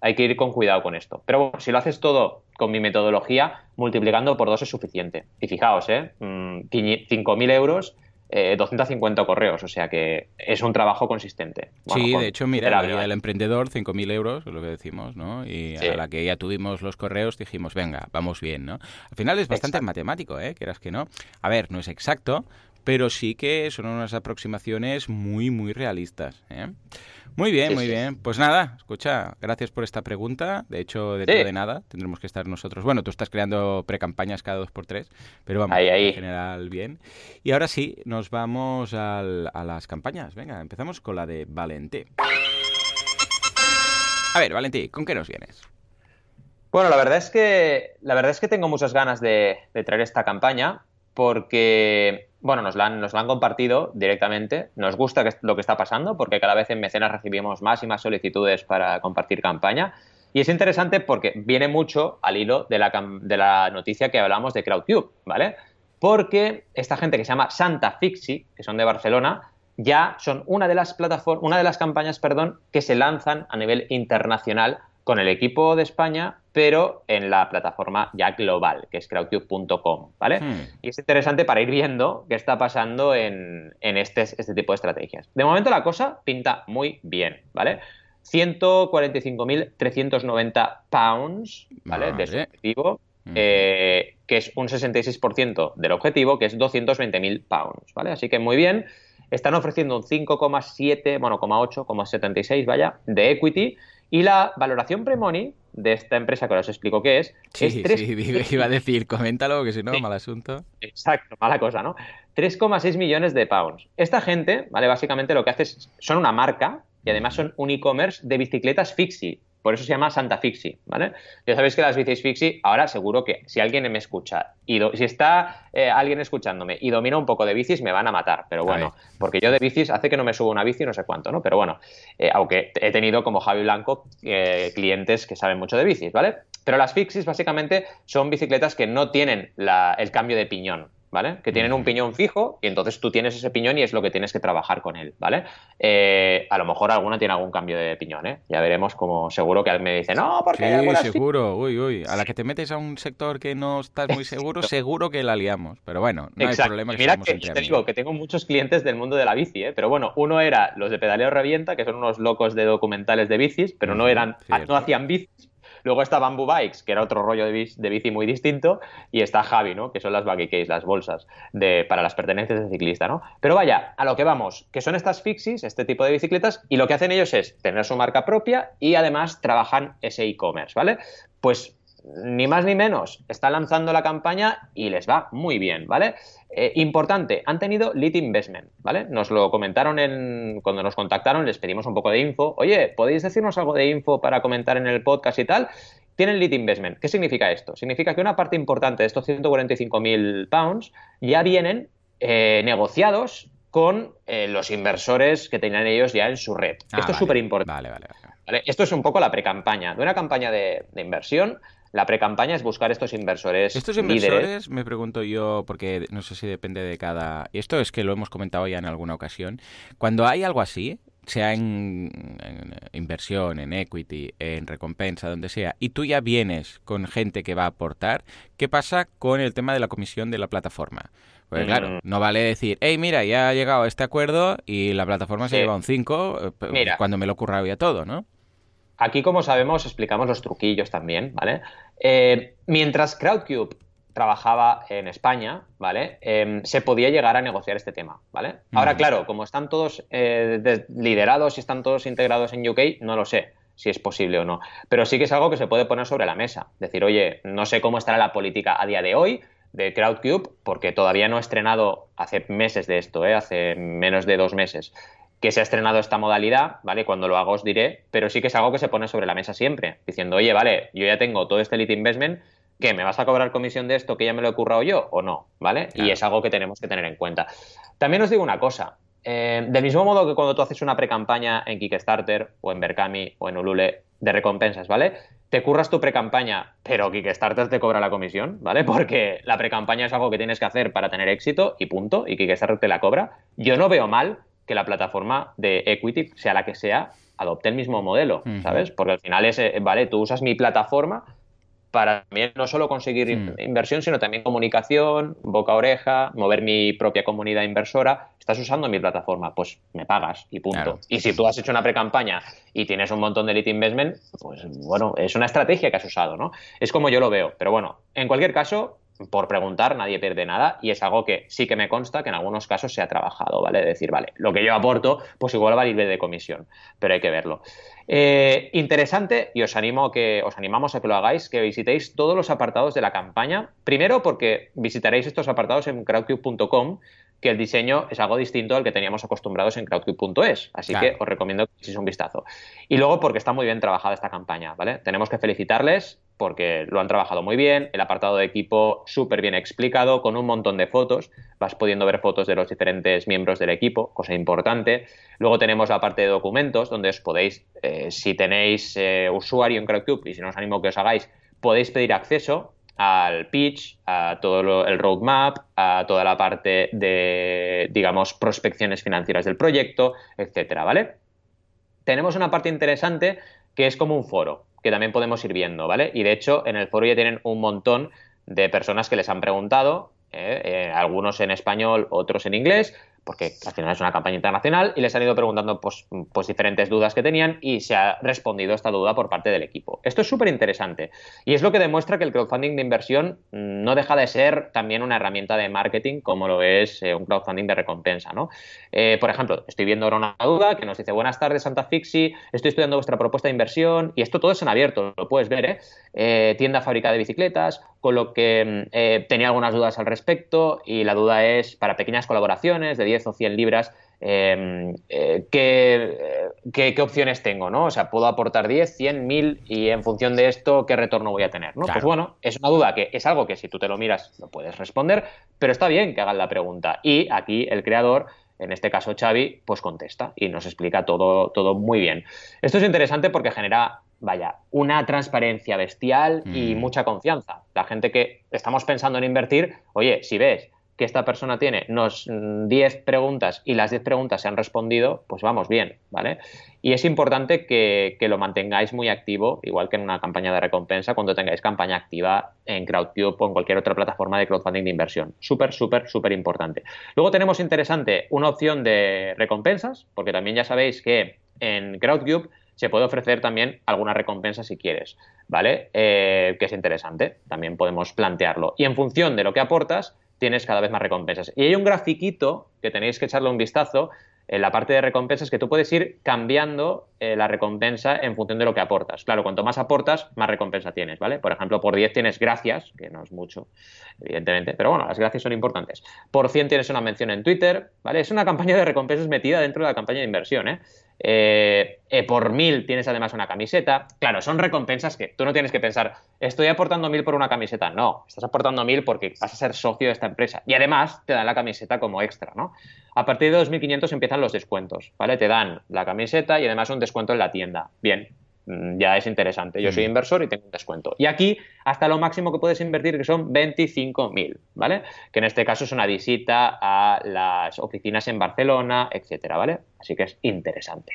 Hay que ir con cuidado con esto. Pero bueno, si lo haces todo con mi metodología, multiplicando por dos es suficiente. Y fijaos, ¿eh? 5.000 mm, euros 250 eh, correos, o sea que es un trabajo consistente. sí, de hecho, mira, el emprendedor, 5.000 euros, es lo que decimos, ¿no? Y a la que ya tuvimos los correos dijimos, venga, vamos bien, ¿no? Al final es bastante matemático, ¿eh? Quieras que no. A ver, no es exacto, pero sí que son unas aproximaciones muy, muy realistas, ¿eh? Muy bien, muy bien. Pues nada, escucha, gracias por esta pregunta. De hecho, de de nada, tendremos que estar nosotros. Bueno, tú estás creando precampañas cada dos por tres, pero vamos, en general bien. Y ahora sí, nos vamos a las campañas. Venga, empezamos con la de Valentí. A ver, Valentí, ¿con qué nos vienes? Bueno, la verdad es que la verdad es que tengo muchas ganas de traer esta campaña porque, bueno, nos la, han, compartido directamente. Nos gusta lo que está pasando porque cada vez en Mecenas recibimos más y más solicitudes para compartir campaña. Y es interesante porque viene mucho al hilo de la, de la noticia que hablamos de CrowdCube, ¿vale? Porque esta gente que se llama Santa Fixi, que son de Barcelona, ya son una de las plataformas, una de las campañas, perdón, que se lanzan a nivel internacional con el equipo de España, pero en la plataforma ya global, que es crowdcube.com, ¿vale? Hmm. Y es interesante para ir viendo qué está pasando en, este, este, tipo de estrategias. De momento la cosa pinta muy bien, ¿vale? 145.390 pounds, ¿vale? De su objetivo, hmm. eh, que es un 66% del objetivo, que es 220.000 pounds, ¿vale? Así que muy bien. Están ofreciendo un 5,7, bueno, 8,76, vaya, de equity y la valoración pre-money de esta empresa que os explico qué es, es sí, iba a decir, coméntalo, que si no, mal asunto. Exacto, mala cosa, ¿no? 3,6 millones de pounds. Esta gente, ¿vale? Básicamente lo que hace es, son una marca y además son un e-commerce de bicicletas fixie. Por eso se llama Santa Fixie, ¿vale? Ya sabéis que las bicis Fixie, ahora seguro que si alguien me escucha y si está eh, alguien escuchándome y domina un poco de bicis, me van a matar. Pero bueno, porque yo de bicis hace que no me subo una bici no sé cuánto, ¿no? Pero bueno, eh, aunque he tenido como Javi Blanco eh, clientes que saben mucho de bicis, ¿vale? Pero las Fixies básicamente son bicicletas que no tienen el cambio de piñón, ¿vale? Que tienen un piñón fijo y entonces tú tienes ese piñón y es lo que tienes que trabajar con él, ¿vale? Eh, a lo mejor alguna tiene algún cambio de piñón, ¿eh? Ya veremos como seguro que me dice, no, porque sí, seguro, uy, uy. A la que te metes a un sector que no estás muy seguro, seguro que la liamos. Pero bueno, no hay problema. Que Mira que te digo que tengo muchos clientes del mundo de la bici, ¿eh? Pero bueno, uno era los de Pedaleo Revienta, que son unos locos de documentales de bicis, pero no eran, no hacían bicis Luego está Bamboo Bikes, que era otro rollo de bici, muy distinto, y está Javi, ¿no? Que son las baggy las bolsas de, para las pertenencias de ciclista, ¿no? Pero vaya, a lo que vamos, que son estas fixies, este tipo de bicicletas, y lo que hacen ellos es tener su marca propia y además trabajan ese e-commerce, ¿vale? Pues ni más ni menos, está lanzando la campaña y les va muy bien, ¿vale? Eh, importante, han tenido lead investment, ¿vale? Nos lo comentaron en, cuando nos contactaron, les pedimos un poco de info. Oye, ¿podéis decirnos algo de info para comentar en el podcast y tal? Tienen lead investment. ¿Qué significa esto? Significa que una parte importante de estos 145.000 pounds ya vienen eh, negociados con eh, los inversores que tenían ellos ya en su red. Ah, esto es súper importante. Vale, vale, vale, Esto es un poco la pre-campaña. De una campaña de, de inversión la pre-campaña es buscar estos inversores. Estos inversores, me pregunto yo, porque no sé si depende de cada. Esto es que lo hemos comentado ya en alguna ocasión. Cuando hay algo así, sea en, inversión, en equity, en recompensa, donde sea, y tú ya vienes con gente que va a aportar, ¿qué pasa con el tema de la comisión de la plataforma? Pues claro, mm. no vale decir, hey, mira, ya ha llegado a este acuerdo y la plataforma se lleva un 5 eh, cuando me lo ocurra ya todo, ¿no? Aquí, como sabemos, explicamos los truquillos también, ¿vale? Eh, mientras Crowdcube trabajaba en España, ¿vale? Em, se podía llegar a negociar este tema, ¿vale? Ahora, claro, como están todos eh, liderados y están todos integrados en UK, no lo sé si es posible o no. Pero sí que es algo que se puede poner sobre la mesa. Decir, oye, no sé cómo estará la política a día de hoy de Crowdcube, porque todavía no he estrenado hace meses de esto, ¿eh? hace menos de dos meses que se ha estrenado esta modalidad, ¿vale? Cuando lo hago os diré, pero sí que es algo que se pone sobre la mesa siempre, diciendo, oye, vale, yo ya tengo todo este Elite Investment, ¿qué? ¿Me vas a cobrar comisión de esto que ya me lo he currado yo o no? ¿Vale? Y es algo que tenemos que tener en cuenta. También os digo una cosa, eh, del mismo modo que cuando tú haces una pre-campaña en Kickstarter o en Berkami o en Ulule de recompensas, ¿vale? Te curras tu pre-campaña, pero Kickstarter te cobra la comisión, ¿vale? Porque la pre-campaña es algo que tienes que hacer para tener éxito y punto, y Kickstarter te la cobra. Yo no veo mal que la plataforma de equity, sea la que sea, adopte el mismo modelo, ¿sabes? Porque al final es, eh, vale, tú usas mi plataforma para también no solo conseguir inversión, sino también comunicación, boca a oreja, mover mi propia comunidad inversora. Estás usando mi plataforma, pues me pagas y punto. Y si tú has hecho una pre-campaña y tienes un montón de elite investment, pues bueno, es una estrategia que has usado, ¿no? Es como yo lo veo. Pero bueno, en cualquier caso, por preguntar, nadie pierde nada y es algo que sí que me consta que en algunos casos se ha trabajado, ¿vale? decir, vale, lo que yo aporto, pues igual va ir de comisión, pero hay que verlo. Eh, interesante y os animo que os animamos a que lo hagáis, que visitéis todos los apartados de la campaña. Primero porque visitaréis estos apartados en crowdcube.com que el diseño es algo distinto al que teníamos acostumbrados en crowdcube.es, así que os recomiendo que echéis un vistazo. Y luego porque está muy bien trabajada esta campaña, ¿vale? Tenemos que felicitarles porque lo han trabajado muy bien, el apartado de equipo súper bien explicado, con un montón de fotos, vas pudiendo ver fotos de los diferentes miembros del equipo, cosa importante. Luego tenemos la parte de documentos, donde os podéis, eh, si tenéis eh, usuario en Crowdcube, y si no os animo que os hagáis, podéis pedir acceso al pitch, a todo el roadmap, a toda la parte de, digamos, prospecciones financieras del proyecto, etcétera, ¿vale? Tenemos una parte interesante que es como un foro, que también podemos ir viendo, ¿vale? Y de hecho, en el foro ya tienen un montón de personas que les han preguntado, ¿eh? Eh, algunos en español, otros en inglés, porque al final es una campaña internacional y les han ido preguntando pues, pues diferentes dudas que tenían y se ha respondido esta duda por parte del equipo. Esto es súper interesante y es lo que demuestra que el crowdfunding de inversión no deja de ser también una herramienta de marketing como lo es eh, un crowdfunding de recompensa. ¿no? Eh, por ejemplo, estoy viendo ahora una duda que nos dice buenas tardes Santa Fixi, estoy estudiando vuestra propuesta de inversión y esto todo es en abierto, lo puedes ver, ¿eh? eh tienda fábrica de bicicletas, con lo que tenía algunas dudas al respecto y la duda es para pequeñas colaboraciones de 10 o 100 libras, em, eh, ¿qué, opciones tengo? ¿no? O sea, puedo aportar 10, 100, 1000 y en función de esto, ¿qué retorno voy a tener? ¿no? Pues bueno, es una duda que es algo que si tú te lo miras lo puedes responder, pero está bien que hagan la pregunta. Y aquí el creador en este caso Xavi, pues contesta y nos explica todo, todo muy bien. Esto es interesante porque genera, vaya, una transparencia bestial y mm. mucha confianza. La gente que estamos pensando en invertir, oye, si ves que esta persona tiene unos 10 mm, preguntas y las 10 preguntas se han respondido, pues vamos bien, ¿vale? Y es importante que, lo mantengáis muy activo, igual que en una campaña de recompensa, cuando tengáis campaña activa en Crowdcube o en cualquier otra plataforma de crowdfunding de inversión. Súper, súper, súper importante. Luego tenemos interesante una opción de recompensas, porque también ya sabéis que en Crowdcube se puede ofrecer también alguna recompensa si quieres, ¿vale? Eh, que es interesante, también podemos plantearlo. Y en función de lo que aportas, tienes cada vez más recompensas. Y hay un grafiquito que tenéis que echarle un vistazo en la parte de recompensas que tú puedes ir cambiando eh, la recompensa en función de lo que aportas. Claro, cuanto más aportas, más recompensa tienes, ¿vale? Por ejemplo, por 10 tienes gracias, que no es mucho, evidentemente, pero bueno, las gracias son importantes. Por 100 tienes una mención en Twitter, ¿vale? Es una campaña de recompensas metida dentro de la campaña de inversión, ¿eh? Eh, eh, por mil tienes además una camiseta. Claro, son recompensas que tú no tienes que pensar, estoy aportando mil por una camiseta. No, estás aportando mil porque vas a ser socio de esta empresa. Y además te dan la camiseta como extra, ¿no? A partir de 2.500 empiezan los descuentos, ¿vale? Te dan la camiseta y además un descuento en la tienda. Bien, mm, ya es interesante. Yo soy mm. inversor y tengo un descuento. Y aquí hasta lo máximo que puedes invertir, que son 25.000, ¿vale? Que en este caso es una visita a las oficinas en Barcelona, etcétera, ¿vale? Así que es interesante.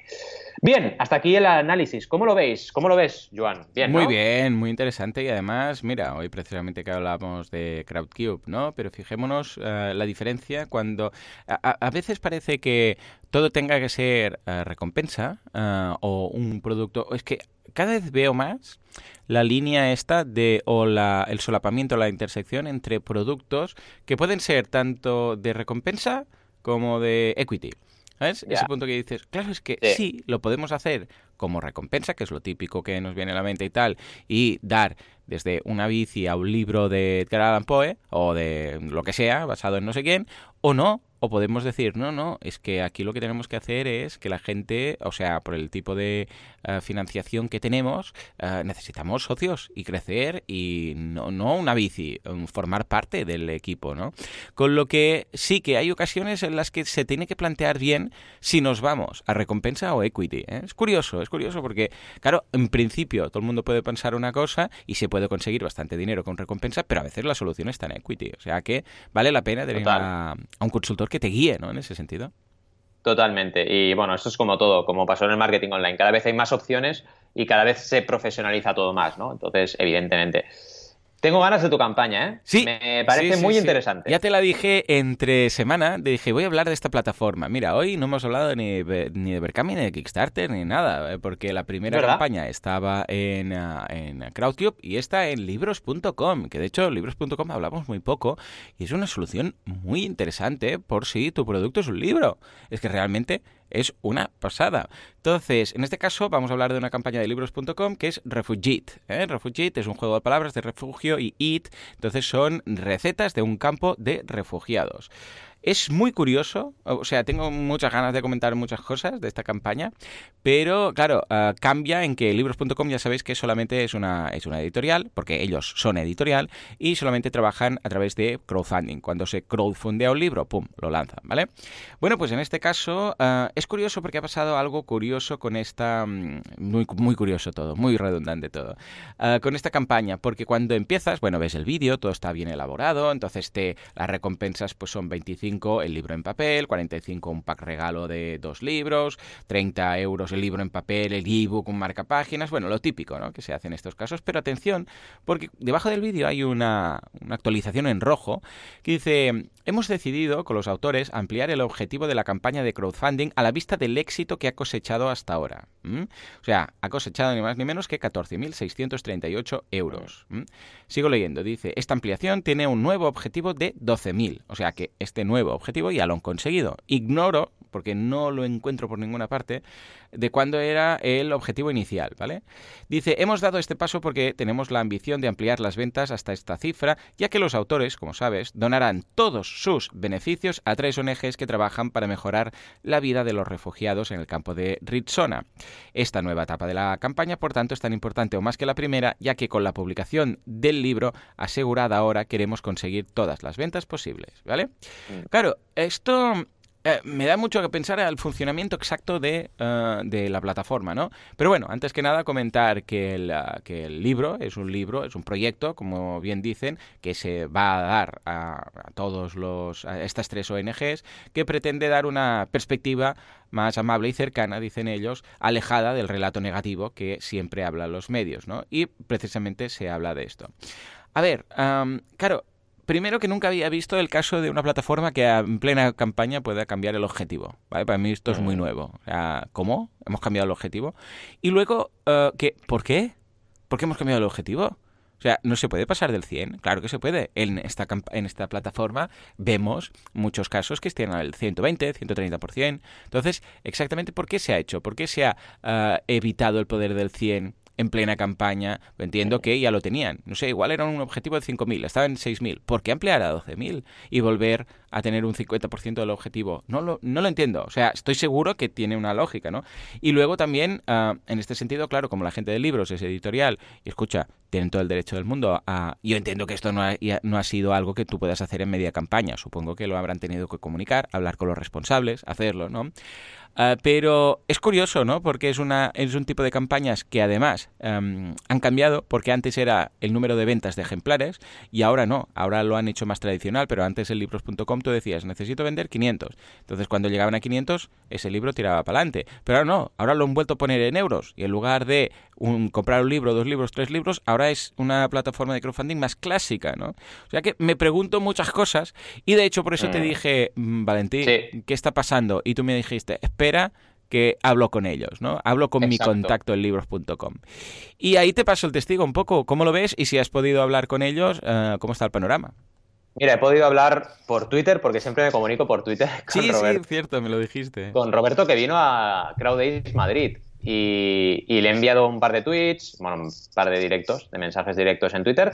Bien, hasta aquí el análisis. ¿Cómo lo veis? ¿Cómo lo ves, Joan? Bien, Muy bien, muy interesante y además, mira, hoy precisamente que hablamos de Crowdcube, ¿no? Pero fijémonos uh, la diferencia cuando a, a, veces parece que todo tenga que ser uh, recompensa uh, o un producto. Es que cada vez veo más la línea esta de o la, el solapamiento, la intersección entre productos que pueden ser tanto de recompensa como de equity. ¿Sabes? Yeah. Ese punto que dices, claro, es que sí. sí, lo podemos hacer como recompensa, que es lo típico que nos viene a la mente y tal, y dar desde una bici a un libro de Edgar Allan Poe o de lo que sea, basado en no sé quién, o no, o podemos decir, no, no, es que aquí lo que tenemos que hacer es que la gente, o sea, por el tipo de uh, financiación que tenemos, uh, necesitamos socios y crecer y no, no una bici, um, formar parte del equipo, ¿no? Con lo que sí que hay ocasiones en las que se tiene que plantear bien si nos vamos a recompensa o equity. ¿eh? Es curioso, es curioso porque, claro, en principio todo el mundo puede pensar una cosa y se puede conseguir bastante dinero con recompensa, pero a veces la solución está en equity. O sea que vale la pena tener a, a un consultor que te guíe, ¿no? En ese sentido. Totalmente. Y bueno, esto es como todo, como pasó en el marketing online. Cada vez hay más opciones y cada vez se profesionaliza todo más, ¿no? Entonces, evidentemente. Tengo ganas de tu campaña, ¿eh? Sí. Me parece sí, sí, muy sí. interesante. Ya te la dije entre semana. Dije, voy a hablar de esta plataforma. Mira, hoy no hemos hablado ni, ni de Berkami, ni de Kickstarter, ni nada. Porque la primera ¿verdad? campaña estaba en, uh, en Crowdcube y esta en libros.com. Que de hecho, libros.com hablamos muy poco. Y es una solución muy interesante por si tu producto es un libro. Es que realmente es una pasada. Entonces, en este caso vamos a hablar de una campaña de libros.com que es Refugiet. ¿eh? Refugiet es un juego de palabras de refugio y eat. Entonces son recetas de un campo de refugiados. Es muy curioso, o sea, tengo muchas ganas de comentar muchas cosas de esta campaña, pero claro, uh, cambia en que libros.com ya sabéis que solamente es una, es una editorial, porque ellos son editorial y solamente trabajan a través de crowdfunding. Cuando se crowdfundea un libro, ¡pum!, lo lanzan, ¿vale? Bueno, pues en este caso uh, es curioso porque ha pasado algo curioso con esta... Muy, muy curioso todo, muy redundante todo. Uh, con esta campaña, porque cuando empiezas, bueno, ves el vídeo, todo está bien elaborado, entonces te las recompensas pues son 25 el libro en papel, 45 un pack regalo de dos libros, 30 euros el libro en papel, el ebook, un marca páginas, bueno, lo típico ¿no? que se hace en estos casos, pero atención, porque debajo del vídeo hay una, una actualización en rojo que dice, hemos decidido con los autores ampliar el objetivo de la campaña de crowdfunding a la vista del éxito que ha cosechado hasta ahora. O sea, ha cosechado ni más ni menos que 14.638 euros. Sigo leyendo, dice, esta ampliación tiene un nuevo objetivo de 12.000, o sea que este nuevo objetivo ya lo han conseguido. Ignoro, porque no lo encuentro por ninguna parte, de cuándo era el objetivo inicial, ¿vale? Dice, hemos dado este paso porque tenemos la ambición de ampliar las ventas hasta esta cifra, ya que los autores, como sabes, donarán todos sus beneficios a tres ONGs que trabajan para mejorar la vida de los refugiados en el campo de Ritsona. Esta nueva etapa de la campaña, por tanto, es tan importante o más que la primera, ya que con la publicación del libro asegurada ahora queremos conseguir todas las ventas posibles, ¿vale? Claro, esto eh, me da mucho que pensar al funcionamiento exacto de, uh, de, la plataforma, ¿no? Pero bueno, antes que nada comentar que el, uh, que el, libro es un libro, es un proyecto, como bien dicen, que se va a dar a, a todos los a estas tres ONGs, que pretende dar una perspectiva más amable y cercana, dicen ellos, alejada del relato negativo que siempre hablan los medios, ¿no? Y precisamente se habla de esto. A ver, um, claro, primero que nunca había visto el caso de una plataforma que en plena campaña pueda cambiar el objetivo. ¿vale? Para mí esto es muy nuevo. O sea, ¿Cómo? Hemos cambiado el objetivo. Y luego, uh, ¿qué? ¿por qué? ¿Por qué hemos cambiado el objetivo? O sea, ¿no se puede pasar del 100? Claro que se puede. En esta, en esta plataforma vemos muchos casos que estén al 120, 130%. Entonces, exactamente por qué se ha hecho, por qué se ha uh, evitado el poder del 100 en plena campaña, entiendo que ya lo tenían. No sé, igual era un objetivo de 5.000, estaba en 6.000. ¿Por qué ampliar a 12.000 y volver a tener un 50% del objetivo? No lo, no lo entiendo. O sea, estoy seguro que tiene una lógica, ¿no? Y luego también, uh, en este sentido, claro, como la gente de libros es editorial y escucha, tienen todo el derecho del mundo a... Yo entiendo que esto no ha, no ha sido algo que tú puedas hacer en media campaña. Supongo que lo habrán tenido que comunicar, hablar con los responsables, hacerlo, ¿no? Uh, pero es curioso, ¿no? Porque es, una, es un tipo de campañas que además además em, han cambiado porque antes era el número de ventas de ejemplares y ahora no, ahora lo han hecho más tradicional, pero antes en libros.com tú decías, necesito vender 500. Entonces cuando llegaban a 500, ese libro tiraba para adelante. Pero ahora no, ahora lo han vuelto a poner en euros y en lugar de un, comprar un libro, dos libros, tres libros, ahora es una plataforma de crowdfunding más clásica, ¿no? O sea que me pregunto muchas cosas y de hecho por eso te mm. dije, mm, Valentín, ¿qué está pasando? Y tú me dijiste, espera que hablo con ellos, ¿no? Hablo con mi contacto en libros.com. Y ahí te paso el testigo un poco, ¿cómo lo ves? Y si has podido hablar con ellos, eh, ¿cómo está el panorama? Mira, he podido hablar por Twitter, porque siempre me comunico por Twitter con sí, Sí, cierto, me lo dijiste. Con Roberto, que vino a CrowdAce Madrid. Y, le he enviado un par de tweets, bueno, un par de directos, de mensajes directos en Twitter,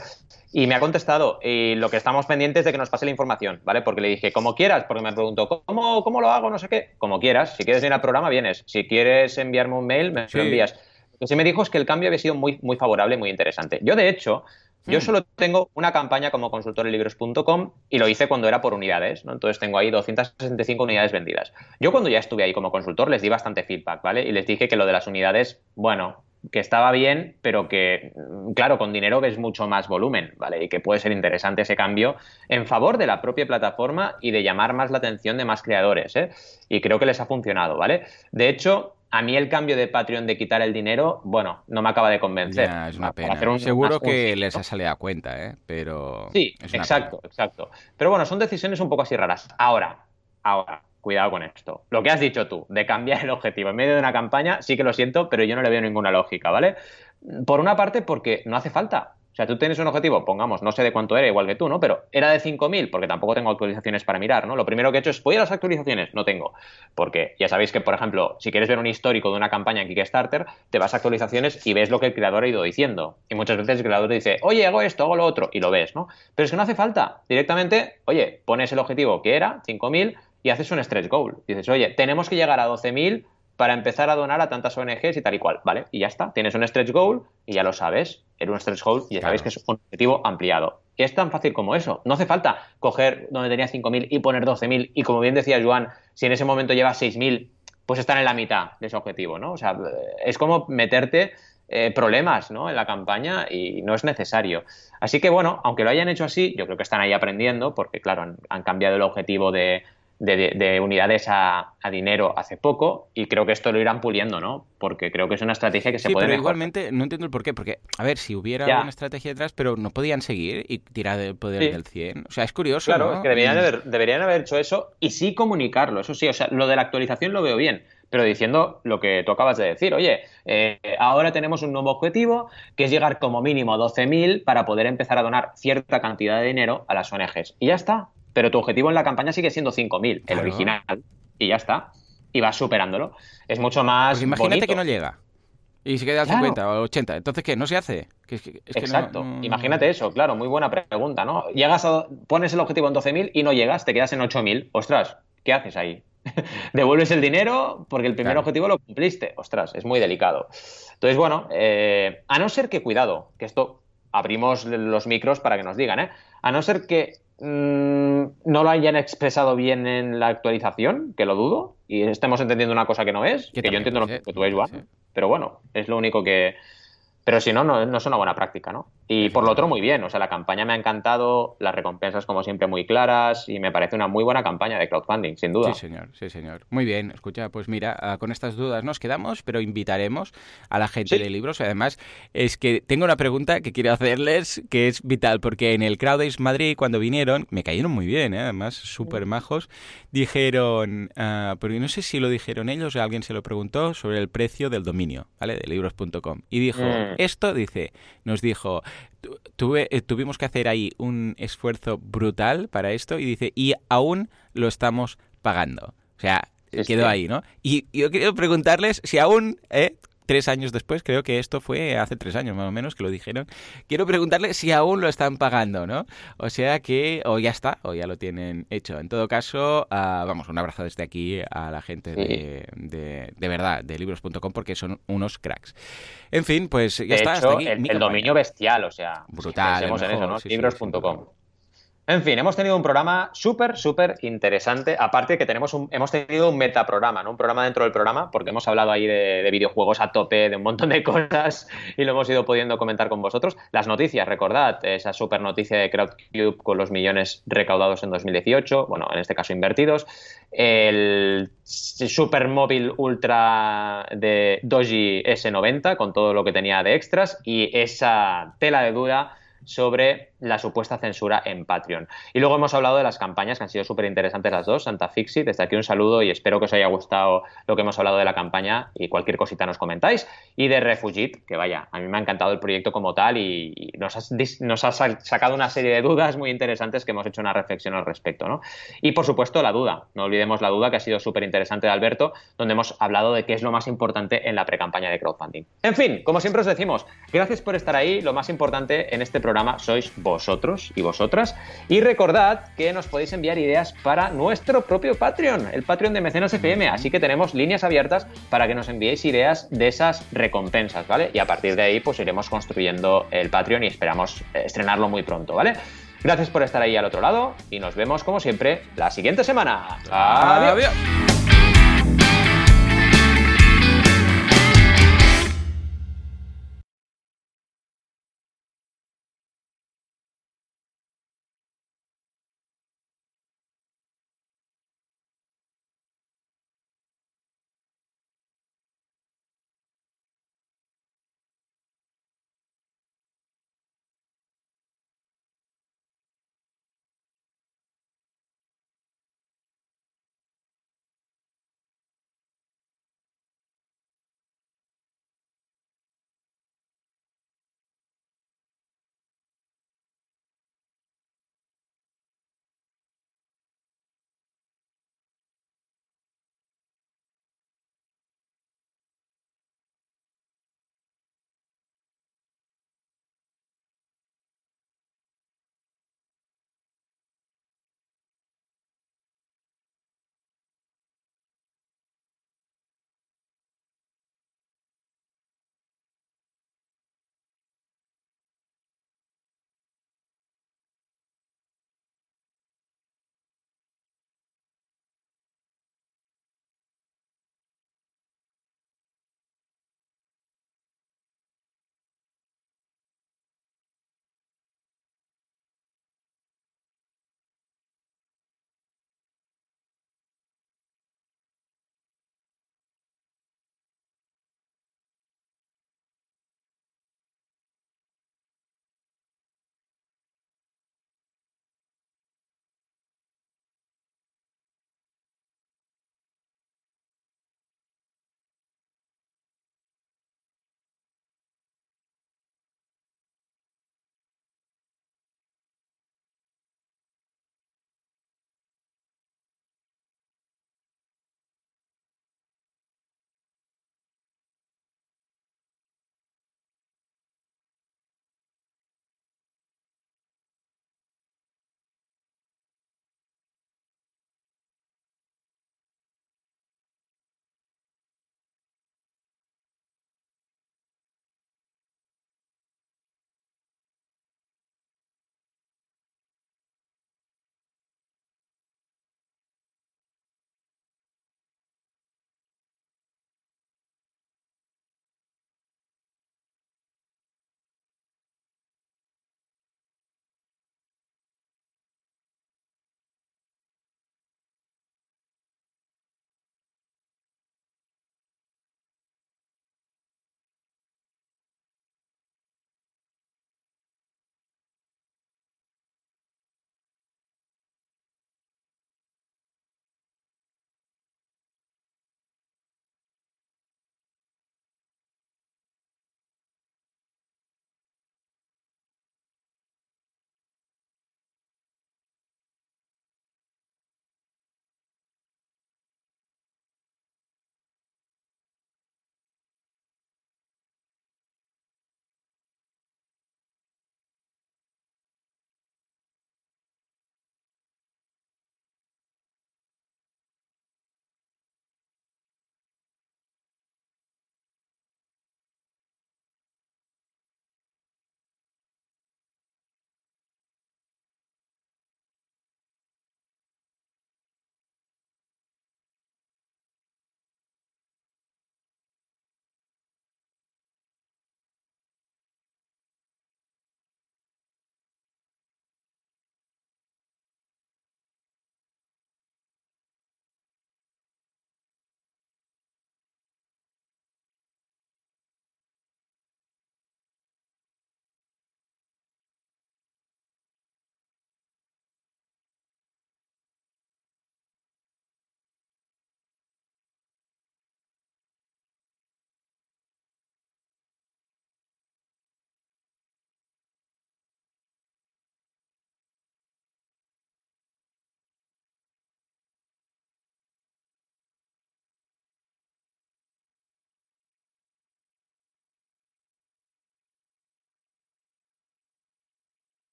y me ha contestado. Y lo que estamos pendientes es de que nos pase la información, ¿vale? Porque le dije, como quieras, porque me preguntó, ¿cómo, cómo lo hago? No sé qué. Como quieras. Si quieres venir al programa, vienes. Si quieres enviarme un mail, me lo envías. Lo que sí me dijo es que el cambio había sido muy, muy favorable, muy interesante. Yo, de hecho, yo hmm. solo tengo una campaña como consultor en libros.com y lo hice cuando era por unidades, ¿no? Entonces tengo ahí 265 unidades vendidas. Yo cuando ya estuve ahí como consultor les di bastante feedback, ¿vale? Y les dije que lo de las unidades, bueno, que estaba bien, pero que, mm, claro, con dinero ves mucho más volumen, ¿vale? Y que puede ser interesante ese cambio en favor de la propia plataforma y de llamar más la atención de más creadores, ¿eh? Y creo que les ha funcionado, ¿vale? De hecho, a mí el cambio de Patreon de quitar el dinero, bueno, no me acaba de convencer. es una pena. Seguro que les ha salido a cuenta, ¿eh? Pero. Sí, exacto, exacto. Pero bueno, son decisiones un poco así raras. Ahora, ahora, cuidado con esto. Lo que has dicho tú, de cambiar el objetivo en medio de una campaña, sí que lo siento, pero yo no le veo ninguna lógica, ¿vale? Por una parte, porque no hace falta. O sea, tú tienes un objetivo, pongamos, no sé de cuánto era, igual que tú, ¿no? Pero era de 5.000, porque tampoco tengo actualizaciones para mirar, ¿no? Lo primero que he hecho es, ¿voy a las actualizaciones? No tengo. Porque ya sabéis que, por ejemplo, si quieres ver un histórico de una campaña en Kickstarter, te vas a actualizaciones y ves lo que el creador ha ido diciendo. Y muchas veces el creador te dice, oye, hago esto, hago lo otro, y lo ves, ¿no? Pero es que no hace falta. Directamente, oye, pones el objetivo que era, 5.000, y haces un stretch goal. Dices, oye, tenemos que llegar a 12.000 para empezar a donar a tantas ONGs y tal y cual. Vale, y ya está. Tienes un stretch goal y ya lo sabes. Era un stretch goal y ya sabéis que es un objetivo ampliado. Y es tan fácil como eso. No hace falta coger donde tenía 5.000 y poner 12.000. Y como bien decía Joan, si en ese momento llevas 6.000, pues están en la mitad de ese objetivo, ¿no? O sea, es como meterte eh, problemas ¿no? en la campaña y no es necesario. Así que bueno, aunque lo hayan hecho así, yo creo que están ahí aprendiendo porque claro, han cambiado el objetivo de, de, unidades a, dinero hace poco y creo que esto lo irán puliendo, ¿no? Porque creo que es una estrategia que se puede pero igualmente no entiendo el por qué, porque, a ver, si hubiera una estrategia detrás, pero no podían seguir y tirar el poder del 100. O sea, es curioso, Claro, es que deberían haber, deberían haber hecho eso y sí comunicarlo, eso sí, o sea, lo de la actualización lo veo bien, pero diciendo lo que tú acabas de decir, oye, eh, ahora tenemos un nuevo objetivo que es llegar como mínimo a 12.000 para poder empezar a donar cierta cantidad de dinero a las ONGs. Y ya está, pero tu objetivo en la campaña sigue siendo 5.000, el original, y ya está. Y vas superándolo. Es mucho más. Pues imagínate que no llega. Y se queda al 50 o 80. Entonces, ¿qué? ¿No se hace? Exacto. Imagínate eso, claro, muy buena pregunta, ¿no? Llegas a, pones el objetivo en 12.000 y no llegas, te quedas en 8.000. Ostras, ¿qué haces ahí? ¿Devuelves el dinero porque el primer objetivo lo cumpliste? Ostras, es muy delicado. Entonces, bueno, eh, a no ser que, cuidado, que esto abrimos los micros para que nos digan, ¿eh? A no ser que Mm, no lo hayan expresado bien en la actualización, que lo dudo, y estemos entendiendo una cosa que no es, que yo entiendo lo que tú es, Juan, pero bueno, es lo único que, pero si no, no, es una buena práctica, ¿no? Y por lo otro, muy bien. O sea, la campaña me ha encantado, las recompensas, como siempre, muy claras y me parece una muy buena campaña de crowdfunding, sin duda. Sí, señor, sí, señor. Muy bien. Escucha, pues mira, ah, con estas dudas nos quedamos, pero invitaremos a la gente de libros. Además, es que tengo una pregunta que quiero hacerles que es vital, porque en el CrowdAce Madrid, cuando vinieron, me cayeron muy bien, ¿eh? además, súper majos, dijeron, uh, porque no sé si lo dijeron ellos o alguien se lo preguntó, sobre el precio del dominio, ¿vale? De libros.com. Y dijo, mm. Esto, dice, nos dijo, tuve, eh, tuvimos que hacer ahí un esfuerzo brutal para esto y dice, y aún lo estamos pagando. O sea, quedó ahí, ¿no? Y yo quiero preguntarles si aún, ¿eh? Tres años después, creo que esto fue hace tres años más o menos que lo dijeron, quiero preguntarle si aún lo están pagando, ¿no? O sea que, o ya está, o ya lo tienen hecho. En todo caso, ah, vamos, un abrazo desde aquí a la gente de, de, verdad, de libros.com, porque son unos cracks. En fin, pues ya está. el, dominio bestial, o sea, brutal. en eso, ¿no? Libros.com. En fin, hemos tenido un programa súper, súper interesante. Aparte que tenemos un, hemos tenido un metaprograma, ¿no? Un programa dentro del programa, porque hemos hablado ahí de, videojuegos a tope, de un montón de cosas, y lo hemos ido pudiendo comentar con vosotros. Las noticias, recordad, esa súper noticia de CrowdCube con los millones recaudados en 2018, bueno, en este caso invertidos. El super móvil ultra de Doji S90 con todo lo que tenía de extras y esa tela de duda sobre la supuesta censura en Patreon. Y luego hemos hablado de las campañas que han sido súper interesantes las dos, Santa Fixi, desde aquí un saludo y espero que os haya gustado lo que hemos hablado de la campaña y cualquier cosita nos comentáis. Y de Refugit, que vaya, a mí me ha encantado el proyecto como tal y, nos, ha sacado una serie de dudas muy interesantes que hemos hecho una reflexión al respecto. ¿no? Y por supuesto la duda, no olvidemos la duda que ha sido súper interesante de Alberto, donde hemos hablado de qué es lo más importante en la precampaña de crowdfunding. En fin, como siempre os decimos, gracias por estar ahí, lo más importante en este programa sois vos vosotros y vosotras. Y recordad que nos podéis enviar ideas para nuestro propio Patreon, el Patreon de Mecenas FM. Así que tenemos líneas abiertas para que nos enviéis ideas de esas recompensas, ¿vale? Y a partir de ahí, pues iremos construyendo el Patreon y esperamos estrenarlo muy pronto, ¿vale? Gracias por estar ahí al otro lado y nos vemos como siempre la siguiente semana. Adiós.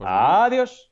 Adiós.